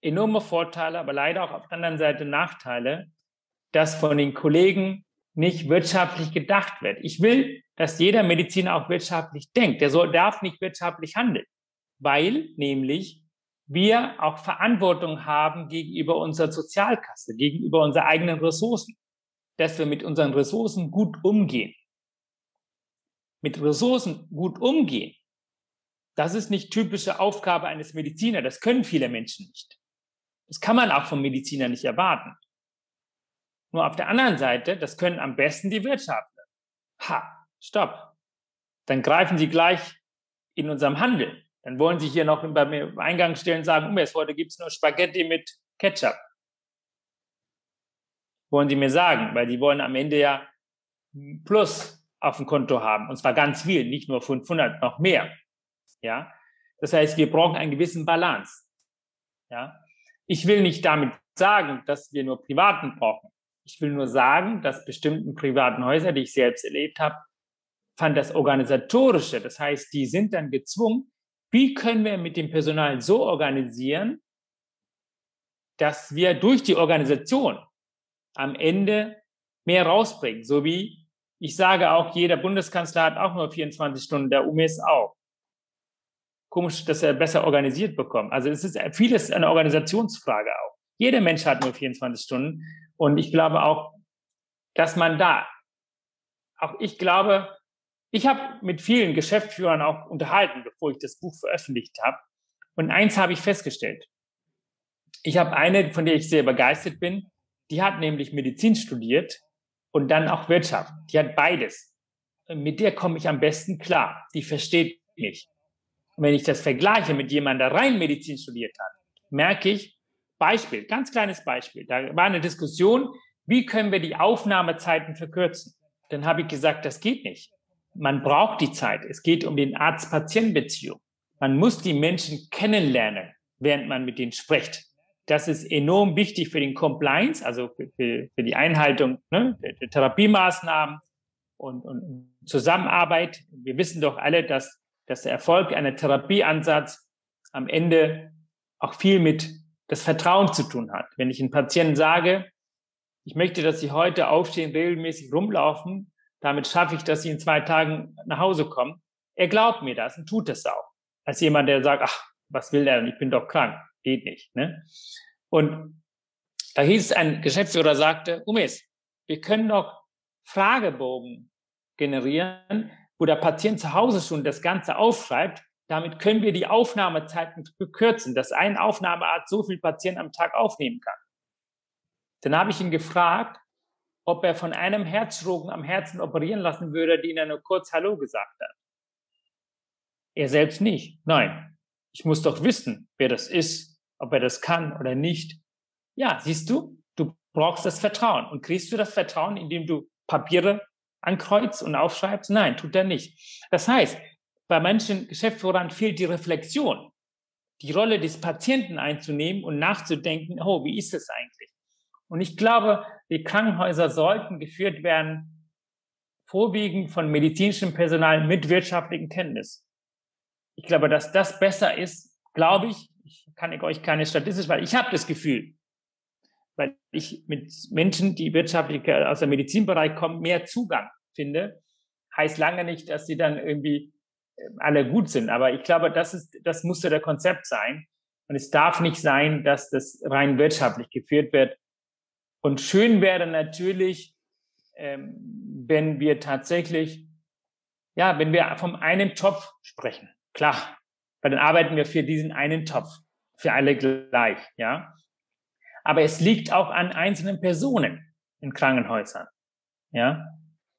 Speaker 3: enorme Vorteile, aber leider auch auf der anderen Seite Nachteile, dass von den Kollegen nicht wirtschaftlich gedacht wird. Ich will, dass jeder Mediziner auch wirtschaftlich denkt. Der soll, darf nicht wirtschaftlich handeln, weil nämlich wir auch Verantwortung haben gegenüber unserer Sozialkasse, gegenüber unseren eigenen Ressourcen, dass wir mit unseren Ressourcen gut umgehen. Mit Ressourcen gut umgehen, das ist nicht typische Aufgabe eines Mediziners. Das können viele Menschen nicht. Das kann man auch vom Mediziner nicht erwarten. Nur auf der anderen Seite, das können am besten die Wirtschaftler. Ha, stopp. Dann greifen sie gleich in unserem Handel. Dann wollen sie hier noch beim Eingang stellen und sagen, um, jetzt heute gibt es nur Spaghetti mit Ketchup. Wollen sie mir sagen, weil die wollen am Ende ja Plus auf dem Konto haben. Und zwar ganz viel, nicht nur 500, noch mehr. Ja. Das heißt, wir brauchen einen gewissen Balance. Ja. Ich will nicht damit sagen, dass wir nur Privaten brauchen. Ich will nur sagen, dass bestimmten privaten Häuser, die ich selbst erlebt habe, fand das Organisatorische. Das heißt, die sind dann gezwungen, wie können wir mit dem Personal so organisieren, dass wir durch die Organisation am Ende mehr rausbringen. So wie ich sage auch, jeder Bundeskanzler hat auch nur 24 Stunden, der UMS auch. Komisch, dass er besser organisiert bekommt. Also es ist vieles eine Organisationsfrage auch. Jeder Mensch hat nur 24 Stunden und ich glaube auch, dass man da, auch ich glaube, ich habe mit vielen Geschäftsführern auch unterhalten, bevor ich das Buch veröffentlicht habe. Und eins habe ich festgestellt. Ich habe eine, von der ich sehr begeistert bin, die hat nämlich Medizin studiert und dann auch Wirtschaft. Die hat beides. Mit der komme ich am besten klar. Die versteht mich. Und wenn ich das vergleiche mit jemandem, der rein Medizin studiert hat, merke ich, Beispiel, ganz kleines Beispiel. Da war eine Diskussion, wie können wir die Aufnahmezeiten verkürzen? Dann habe ich gesagt, das geht nicht. Man braucht die Zeit. Es geht um den Arzt-Patient-Beziehung. Man muss die Menschen kennenlernen, während man mit denen spricht. Das ist enorm wichtig für den Compliance, also für, für, für die Einhaltung ne, der, der Therapiemaßnahmen und, und Zusammenarbeit. Wir wissen doch alle, dass, dass der Erfolg einer Therapieansatz am Ende auch viel mit das Vertrauen zu tun hat. Wenn ich einem Patienten sage, ich möchte, dass Sie heute aufstehen, regelmäßig rumlaufen, damit schaffe ich, dass Sie in zwei Tagen nach Hause kommen. Er glaubt mir das und tut es auch. Als jemand, der sagt, ach, was will er? Ich bin doch krank. Geht nicht. Ne? Und da hieß ein Geschäftsführer sagte, Umes, wir können doch Fragebogen generieren, wo der Patient zu Hause schon das Ganze aufschreibt damit können wir die Aufnahmezeiten bekürzen, dass ein Aufnahmearzt so viel Patienten am Tag aufnehmen kann. Dann habe ich ihn gefragt, ob er von einem Herzchirurgen am Herzen operieren lassen würde, den er nur kurz Hallo gesagt hat. Er selbst nicht. Nein. Ich muss doch wissen, wer das ist, ob er das kann oder nicht. Ja, siehst du, du brauchst das Vertrauen. Und kriegst du das Vertrauen, indem du Papiere ankreuzt und aufschreibst? Nein, tut er nicht. Das heißt, bei manchen Geschäftsführern fehlt die Reflexion, die Rolle des Patienten einzunehmen und nachzudenken, oh, wie ist es eigentlich? Und ich glaube, die Krankenhäuser sollten geführt werden, vorwiegend von medizinischem Personal mit wirtschaftlichen Kenntnis. Ich glaube, dass das besser ist, glaube ich. Ich kann euch keine Statistik, weil ich habe das Gefühl, weil ich mit Menschen, die wirtschaftlich aus dem Medizinbereich kommen, mehr Zugang finde, heißt lange nicht, dass sie dann irgendwie alle gut sind. Aber ich glaube, das ist, das musste der Konzept sein. Und es darf nicht sein, dass das rein wirtschaftlich geführt wird. Und schön wäre natürlich, ähm, wenn wir tatsächlich, ja, wenn wir vom einen Topf sprechen. Klar, weil dann arbeiten wir für diesen einen Topf, für alle gleich, ja. Aber es liegt auch an einzelnen Personen in Krankenhäusern, ja.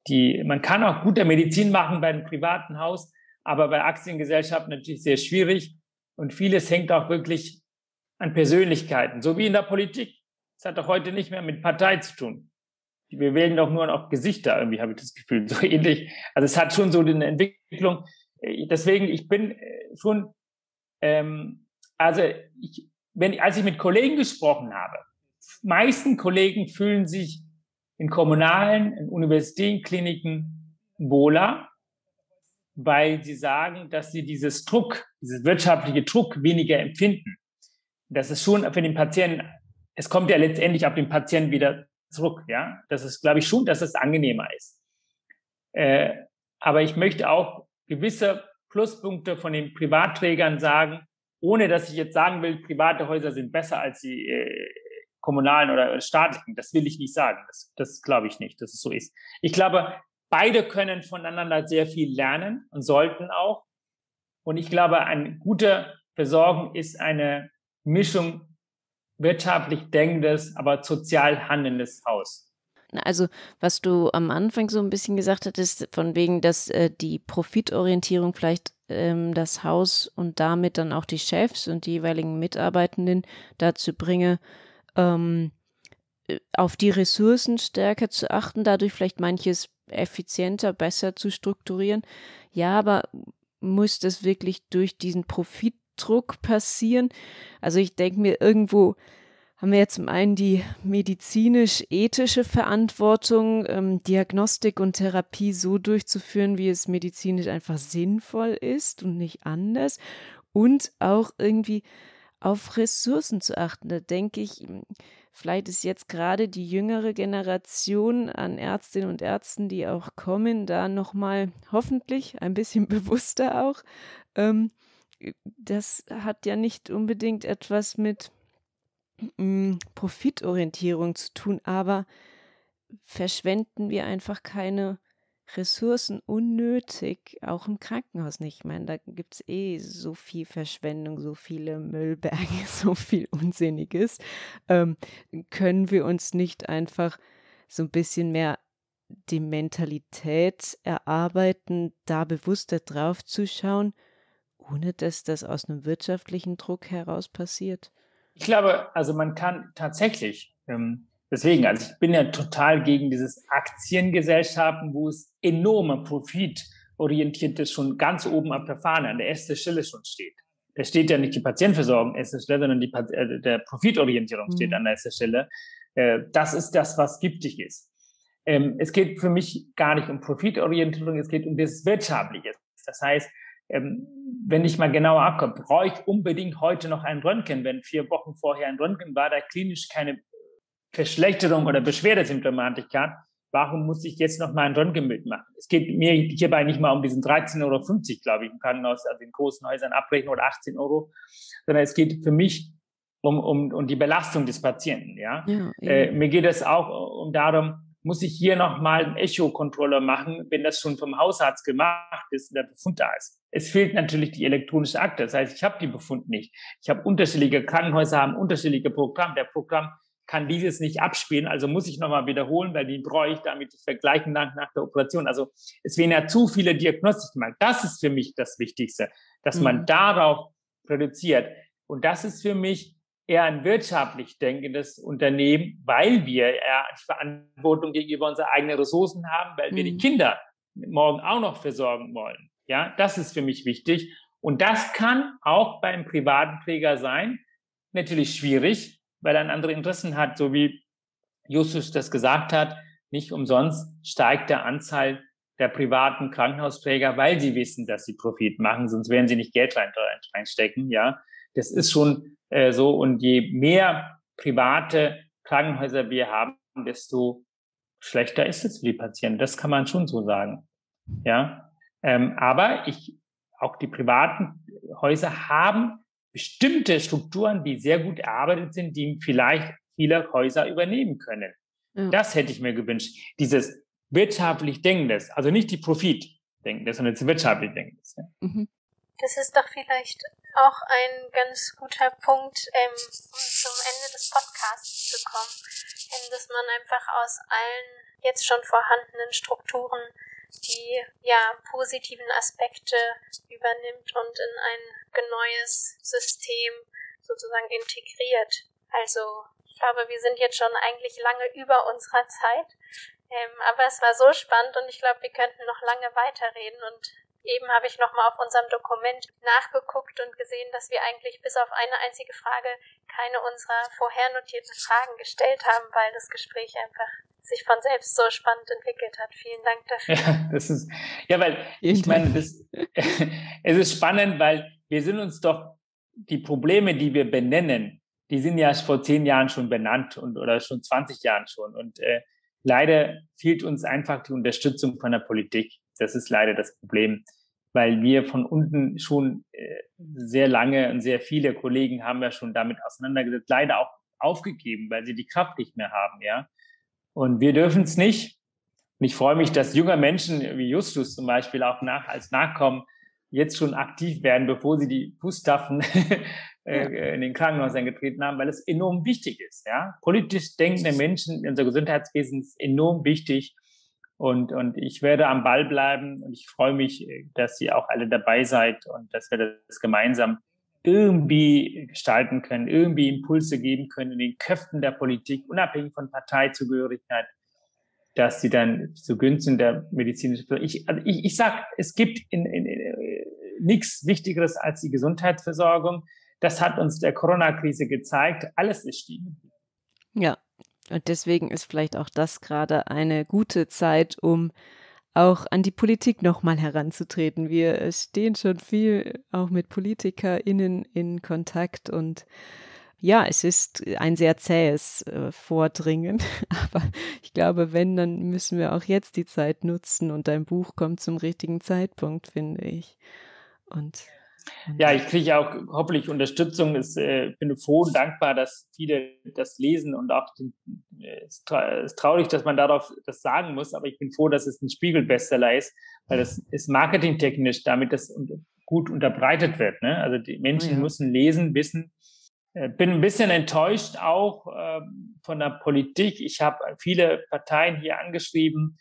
Speaker 3: Die, man kann auch gute Medizin machen bei einem privaten Haus, aber bei Aktiengesellschaften natürlich sehr schwierig. Und vieles hängt auch wirklich an Persönlichkeiten, so wie in der Politik. Es hat doch heute nicht mehr mit Partei zu tun. Wir wählen doch nur noch Gesichter, irgendwie habe ich das Gefühl, so ähnlich. Also es hat schon so eine Entwicklung. Deswegen, ich bin äh, schon, ähm, also ich, wenn, als ich mit Kollegen gesprochen habe, meisten Kollegen fühlen sich in kommunalen, in Universitätskliniken wohler, weil sie sagen, dass sie dieses Druck, dieses wirtschaftliche Druck weniger empfinden. Das ist schon für den Patienten, es kommt ja letztendlich auf den Patienten wieder zurück, ja. Das ist, glaube ich, schon, dass es angenehmer ist. Äh, aber ich möchte auch gewisse Pluspunkte von den Privatträgern sagen, ohne dass ich jetzt sagen will, private Häuser sind besser als die äh, kommunalen oder staatlichen. Das will ich nicht sagen. Das, das glaube ich nicht, dass es so ist. Ich glaube, beide können voneinander sehr viel lernen und sollten auch. Und ich glaube, eine gute Versorgung ist eine Mischung wirtschaftlich denkendes, aber sozial handelndes Haus.
Speaker 1: Also, was du am Anfang so ein bisschen gesagt hattest, von wegen, dass äh, die Profitorientierung vielleicht ähm, das Haus und damit dann auch die Chefs und die jeweiligen Mitarbeitenden dazu bringe, ähm, äh, auf die Ressourcen stärker zu achten, dadurch vielleicht manches effizienter, besser zu strukturieren. Ja, aber muss das wirklich durch diesen Profitdruck passieren? Also ich denke mir irgendwo, haben wir jetzt zum einen die medizinisch-ethische Verantwortung, ähm, Diagnostik und Therapie so durchzuführen, wie es medizinisch einfach sinnvoll ist und nicht anders. Und auch irgendwie auf Ressourcen zu achten. Da denke ich, hm, vielleicht ist jetzt gerade die jüngere Generation an Ärztinnen und Ärzten, die auch kommen, da nochmal hoffentlich ein bisschen bewusster auch. Ähm, das hat ja nicht unbedingt etwas mit Profitorientierung zu tun, aber verschwenden wir einfach keine Ressourcen unnötig, auch im Krankenhaus nicht. Ich meine, da gibt es eh so viel Verschwendung, so viele Müllberge, so viel Unsinniges. Ähm, können wir uns nicht einfach so ein bisschen mehr die Mentalität erarbeiten, da bewusster drauf zu schauen, ohne dass das aus einem wirtschaftlichen Druck heraus passiert?
Speaker 3: Ich glaube, also man kann tatsächlich, ähm, deswegen, also ich bin ja total gegen dieses Aktiengesellschaften, wo es enorme profitorientiertes schon ganz oben auf der Fahne an der ersten Stelle schon steht. Da steht ja nicht die Patientenversorgung an erster Stelle, sondern die, äh, der Profitorientierung steht mhm. an erster Stelle. Äh, das ist das, was giftig ist. Ähm, es geht für mich gar nicht um Profitorientierung, es geht um das Wirtschaftliche. Das heißt, ähm, wenn ich mal genauer abkomme, brauche ich unbedingt heute noch ein Röntgen, wenn vier Wochen vorher ein Röntgen war, da klinisch keine Verschlechterung oder Beschwerdesymptomatik gab, warum muss ich jetzt noch mal ein Röntgenbild machen? Es geht mir hierbei nicht mal um diesen 13,50 Euro, glaube ich, im Krankenhaus, also in großen Häusern abbrechen oder 18 Euro, sondern es geht für mich um, um, um die Belastung des Patienten. Ja, ja äh, mir geht es auch um darum, muss ich hier nochmal einen Echo-Controller machen, wenn das schon vom Hausarzt gemacht ist und der Befund da ist. Es fehlt natürlich die elektronische Akte. Das heißt, ich habe die Befund nicht. Ich habe unterschiedliche Krankenhäuser, haben unterschiedliche Programme. Der Programm kann dieses nicht abspielen, also muss ich nochmal wiederholen, weil die brauche ich damit vergleichen nach, nach der Operation. Also es werden ja zu viele Diagnostiken gemacht. Das ist für mich das Wichtigste, dass mhm. man darauf reduziert. Und das ist für mich eher ein wirtschaftlich denkendes Unternehmen, weil wir eher die Verantwortung gegenüber unseren eigenen Ressourcen haben, weil wir die mhm. Kinder morgen auch noch versorgen wollen. Ja, das ist für mich wichtig. Und das kann auch beim privaten Träger sein. Natürlich schwierig, weil er andere Interessen hat, so wie Justus das gesagt hat. Nicht umsonst steigt der Anzahl der privaten Krankenhausträger, weil sie wissen, dass sie Profit machen, sonst werden sie nicht Geld reinstecken. Ja, das ist schon äh, so. Und je mehr private Krankenhäuser wir haben, desto schlechter ist es für die Patienten. Das kann man schon so sagen. Ja, ähm, aber ich, auch die privaten Häuser haben bestimmte Strukturen, die sehr gut erarbeitet sind, die vielleicht viele Häuser übernehmen können. Ja. Das hätte ich mir gewünscht. Dieses wirtschaftlich Denkendes, also nicht die Profit-Denkendes, sondern das wirtschaftlich Denkendes. Mhm.
Speaker 4: Das ist doch vielleicht auch ein ganz guter Punkt, ähm, um zum Ende des Podcasts zu kommen, ähm, dass man einfach aus allen jetzt schon vorhandenen Strukturen die ja positiven Aspekte übernimmt und in ein neues System sozusagen integriert. Also ich glaube, wir sind jetzt schon eigentlich lange über unserer Zeit. Ähm, aber es war so spannend und ich glaube, wir könnten noch lange weiterreden und Eben habe ich nochmal auf unserem Dokument nachgeguckt und gesehen, dass wir eigentlich bis auf eine einzige Frage keine unserer vorher notierten Fragen gestellt haben, weil das Gespräch einfach sich von selbst so spannend entwickelt hat. Vielen Dank dafür.
Speaker 3: Ja, das ist, ja weil ich meine, das, es ist spannend, weil wir sind uns doch die Probleme, die wir benennen, die sind ja vor zehn Jahren schon benannt und oder schon 20 Jahren schon. Und äh, leider fehlt uns einfach die Unterstützung von der Politik. Das ist leider das Problem, weil wir von unten schon äh, sehr lange und sehr viele Kollegen haben ja schon damit auseinandergesetzt, leider auch aufgegeben, weil sie die Kraft nicht mehr haben, ja. Und wir dürfen es nicht. Und ich freue mich, dass junge Menschen wie Justus zum Beispiel auch nach, als Nachkommen jetzt schon aktiv werden, bevor sie die Fußstapfen äh, in den Krankenhäusern getreten haben, weil es enorm wichtig ist. Ja? Politisch denkende Menschen in unser Gesundheitswesen ist enorm wichtig. Und, und ich werde am Ball bleiben und ich freue mich, dass ihr auch alle dabei seid und dass wir das gemeinsam irgendwie gestalten können, irgendwie Impulse geben können in den Köpfen der Politik, unabhängig von Parteizugehörigkeit, dass sie dann zugunsten der medizinischen, ich, also ich, ich sag, es gibt in, in, in, nichts Wichtigeres als die Gesundheitsversorgung. Das hat uns der Corona-Krise gezeigt. Alles ist stiegen.
Speaker 1: Ja, und deswegen ist vielleicht auch das gerade eine gute Zeit, um auch an die Politik nochmal heranzutreten. Wir stehen schon viel auch mit PolitikerInnen in Kontakt und ja, es ist ein sehr zähes äh, Vordringen, aber ich glaube, wenn, dann müssen wir auch jetzt die Zeit nutzen und dein Buch kommt zum richtigen Zeitpunkt, finde ich. Und
Speaker 3: ja, ich kriege auch hoffentlich Unterstützung. Ich äh, bin froh und dankbar, dass viele das lesen und auch den, äh, es ist traurig, dass man darauf das sagen muss, aber ich bin froh, dass es ein Spiegel-Bestseller ist, weil das ist marketingtechnisch, damit das gut unterbreitet wird. Ne? Also die Menschen ja. müssen lesen, wissen. Äh, bin ein bisschen enttäuscht auch äh, von der Politik. Ich habe viele Parteien hier angeschrieben,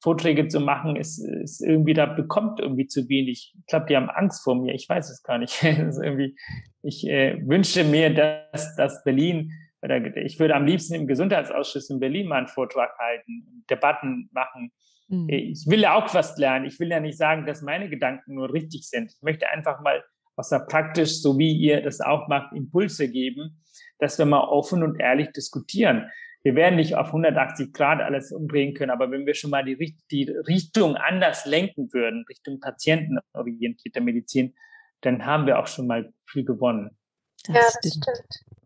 Speaker 3: Vorträge zu machen, ist, ist irgendwie, da bekommt irgendwie zu wenig. Ich glaube, die haben Angst vor mir. Ich weiß es gar nicht. irgendwie, ich äh, wünschte mir, dass, dass Berlin, oder ich würde am liebsten im Gesundheitsausschuss in Berlin mal einen Vortrag halten, Debatten machen. Mhm. Ich will ja auch was lernen. Ich will ja nicht sagen, dass meine Gedanken nur richtig sind. Ich möchte einfach mal aus der praktisch, so wie ihr das auch macht, Impulse geben, dass wir mal offen und ehrlich diskutieren wir werden nicht auf 180 Grad alles umdrehen können, aber wenn wir schon mal die, die Richtung anders lenken würden, Richtung patientenorientierte Medizin, dann haben wir auch schon mal viel gewonnen.
Speaker 4: Das ja, das stimmt. stimmt.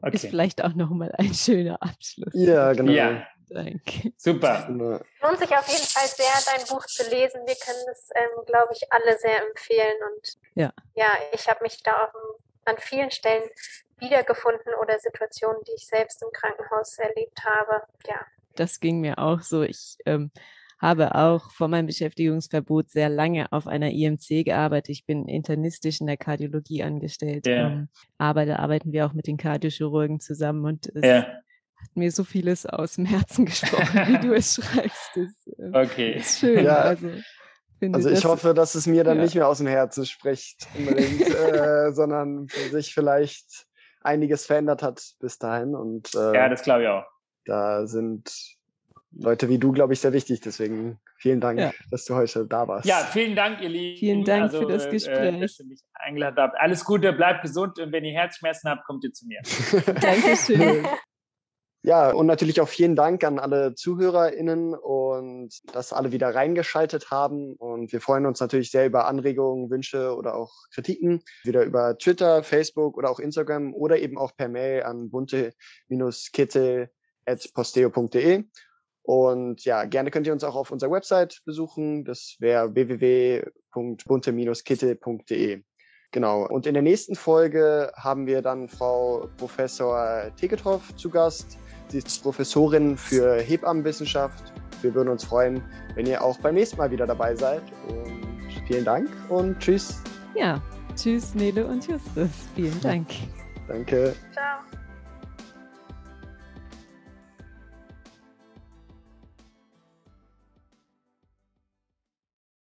Speaker 1: Okay. Ist vielleicht auch nochmal ein schöner Abschluss.
Speaker 2: Ja, genau.
Speaker 3: Ja. Danke. Super.
Speaker 4: Lohnt sich auf jeden Fall sehr, dein Buch zu lesen. Wir können das, ähm, glaube ich, alle sehr empfehlen. Und
Speaker 1: ja,
Speaker 4: ja ich habe mich da auf, an vielen Stellen wiedergefunden oder Situationen, die ich selbst im Krankenhaus erlebt habe. Ja.
Speaker 1: Das ging mir auch so. Ich ähm, habe auch vor meinem Beschäftigungsverbot sehr lange auf einer IMC gearbeitet. Ich bin internistisch in der Kardiologie angestellt. Ja. Ähm, aber da arbeiten wir auch mit den Kardiochirurgen zusammen und es ja. hat mir so vieles aus dem Herzen gesprochen, wie du es schreibst. Das,
Speaker 3: äh, okay.
Speaker 1: ist schön. Ja. Also,
Speaker 2: also ich hoffe, dass es mir dann ja. nicht mehr aus dem Herzen spricht, unbedingt, äh, sondern sich vielleicht einiges verändert hat bis dahin. Und,
Speaker 3: äh, ja, das glaube ich auch.
Speaker 2: Da sind Leute wie du, glaube ich, sehr wichtig. Deswegen vielen Dank, ja. dass du heute da warst.
Speaker 3: Ja, vielen Dank, ihr Lieben.
Speaker 1: Vielen Dank also, für das äh, Gespräch. Äh, dass ihr
Speaker 3: mich eingeladen habt. Alles Gute, bleibt gesund und wenn ihr Herzschmerzen habt, kommt ihr zu mir.
Speaker 1: Dankeschön.
Speaker 2: Ja, und natürlich auch vielen Dank an alle ZuhörerInnen und dass alle wieder reingeschaltet haben. Und wir freuen uns natürlich sehr über Anregungen, Wünsche oder auch Kritiken. Wieder über Twitter, Facebook oder auch Instagram oder eben auch per Mail an bunte-kette.posteo.de. Und ja, gerne könnt ihr uns auch auf unserer Website besuchen. Das wäre www.bunte-kitte.de. Genau. Und in der nächsten Folge haben wir dann Frau Professor Tegetroff zu Gast. Sie ist Professorin für Hebammenwissenschaft. Wir würden uns freuen, wenn ihr auch beim nächsten Mal wieder dabei seid. Und vielen Dank und tschüss.
Speaker 1: Ja, tschüss Nele und Justus. Vielen Dank.
Speaker 2: Danke.
Speaker 4: Ciao.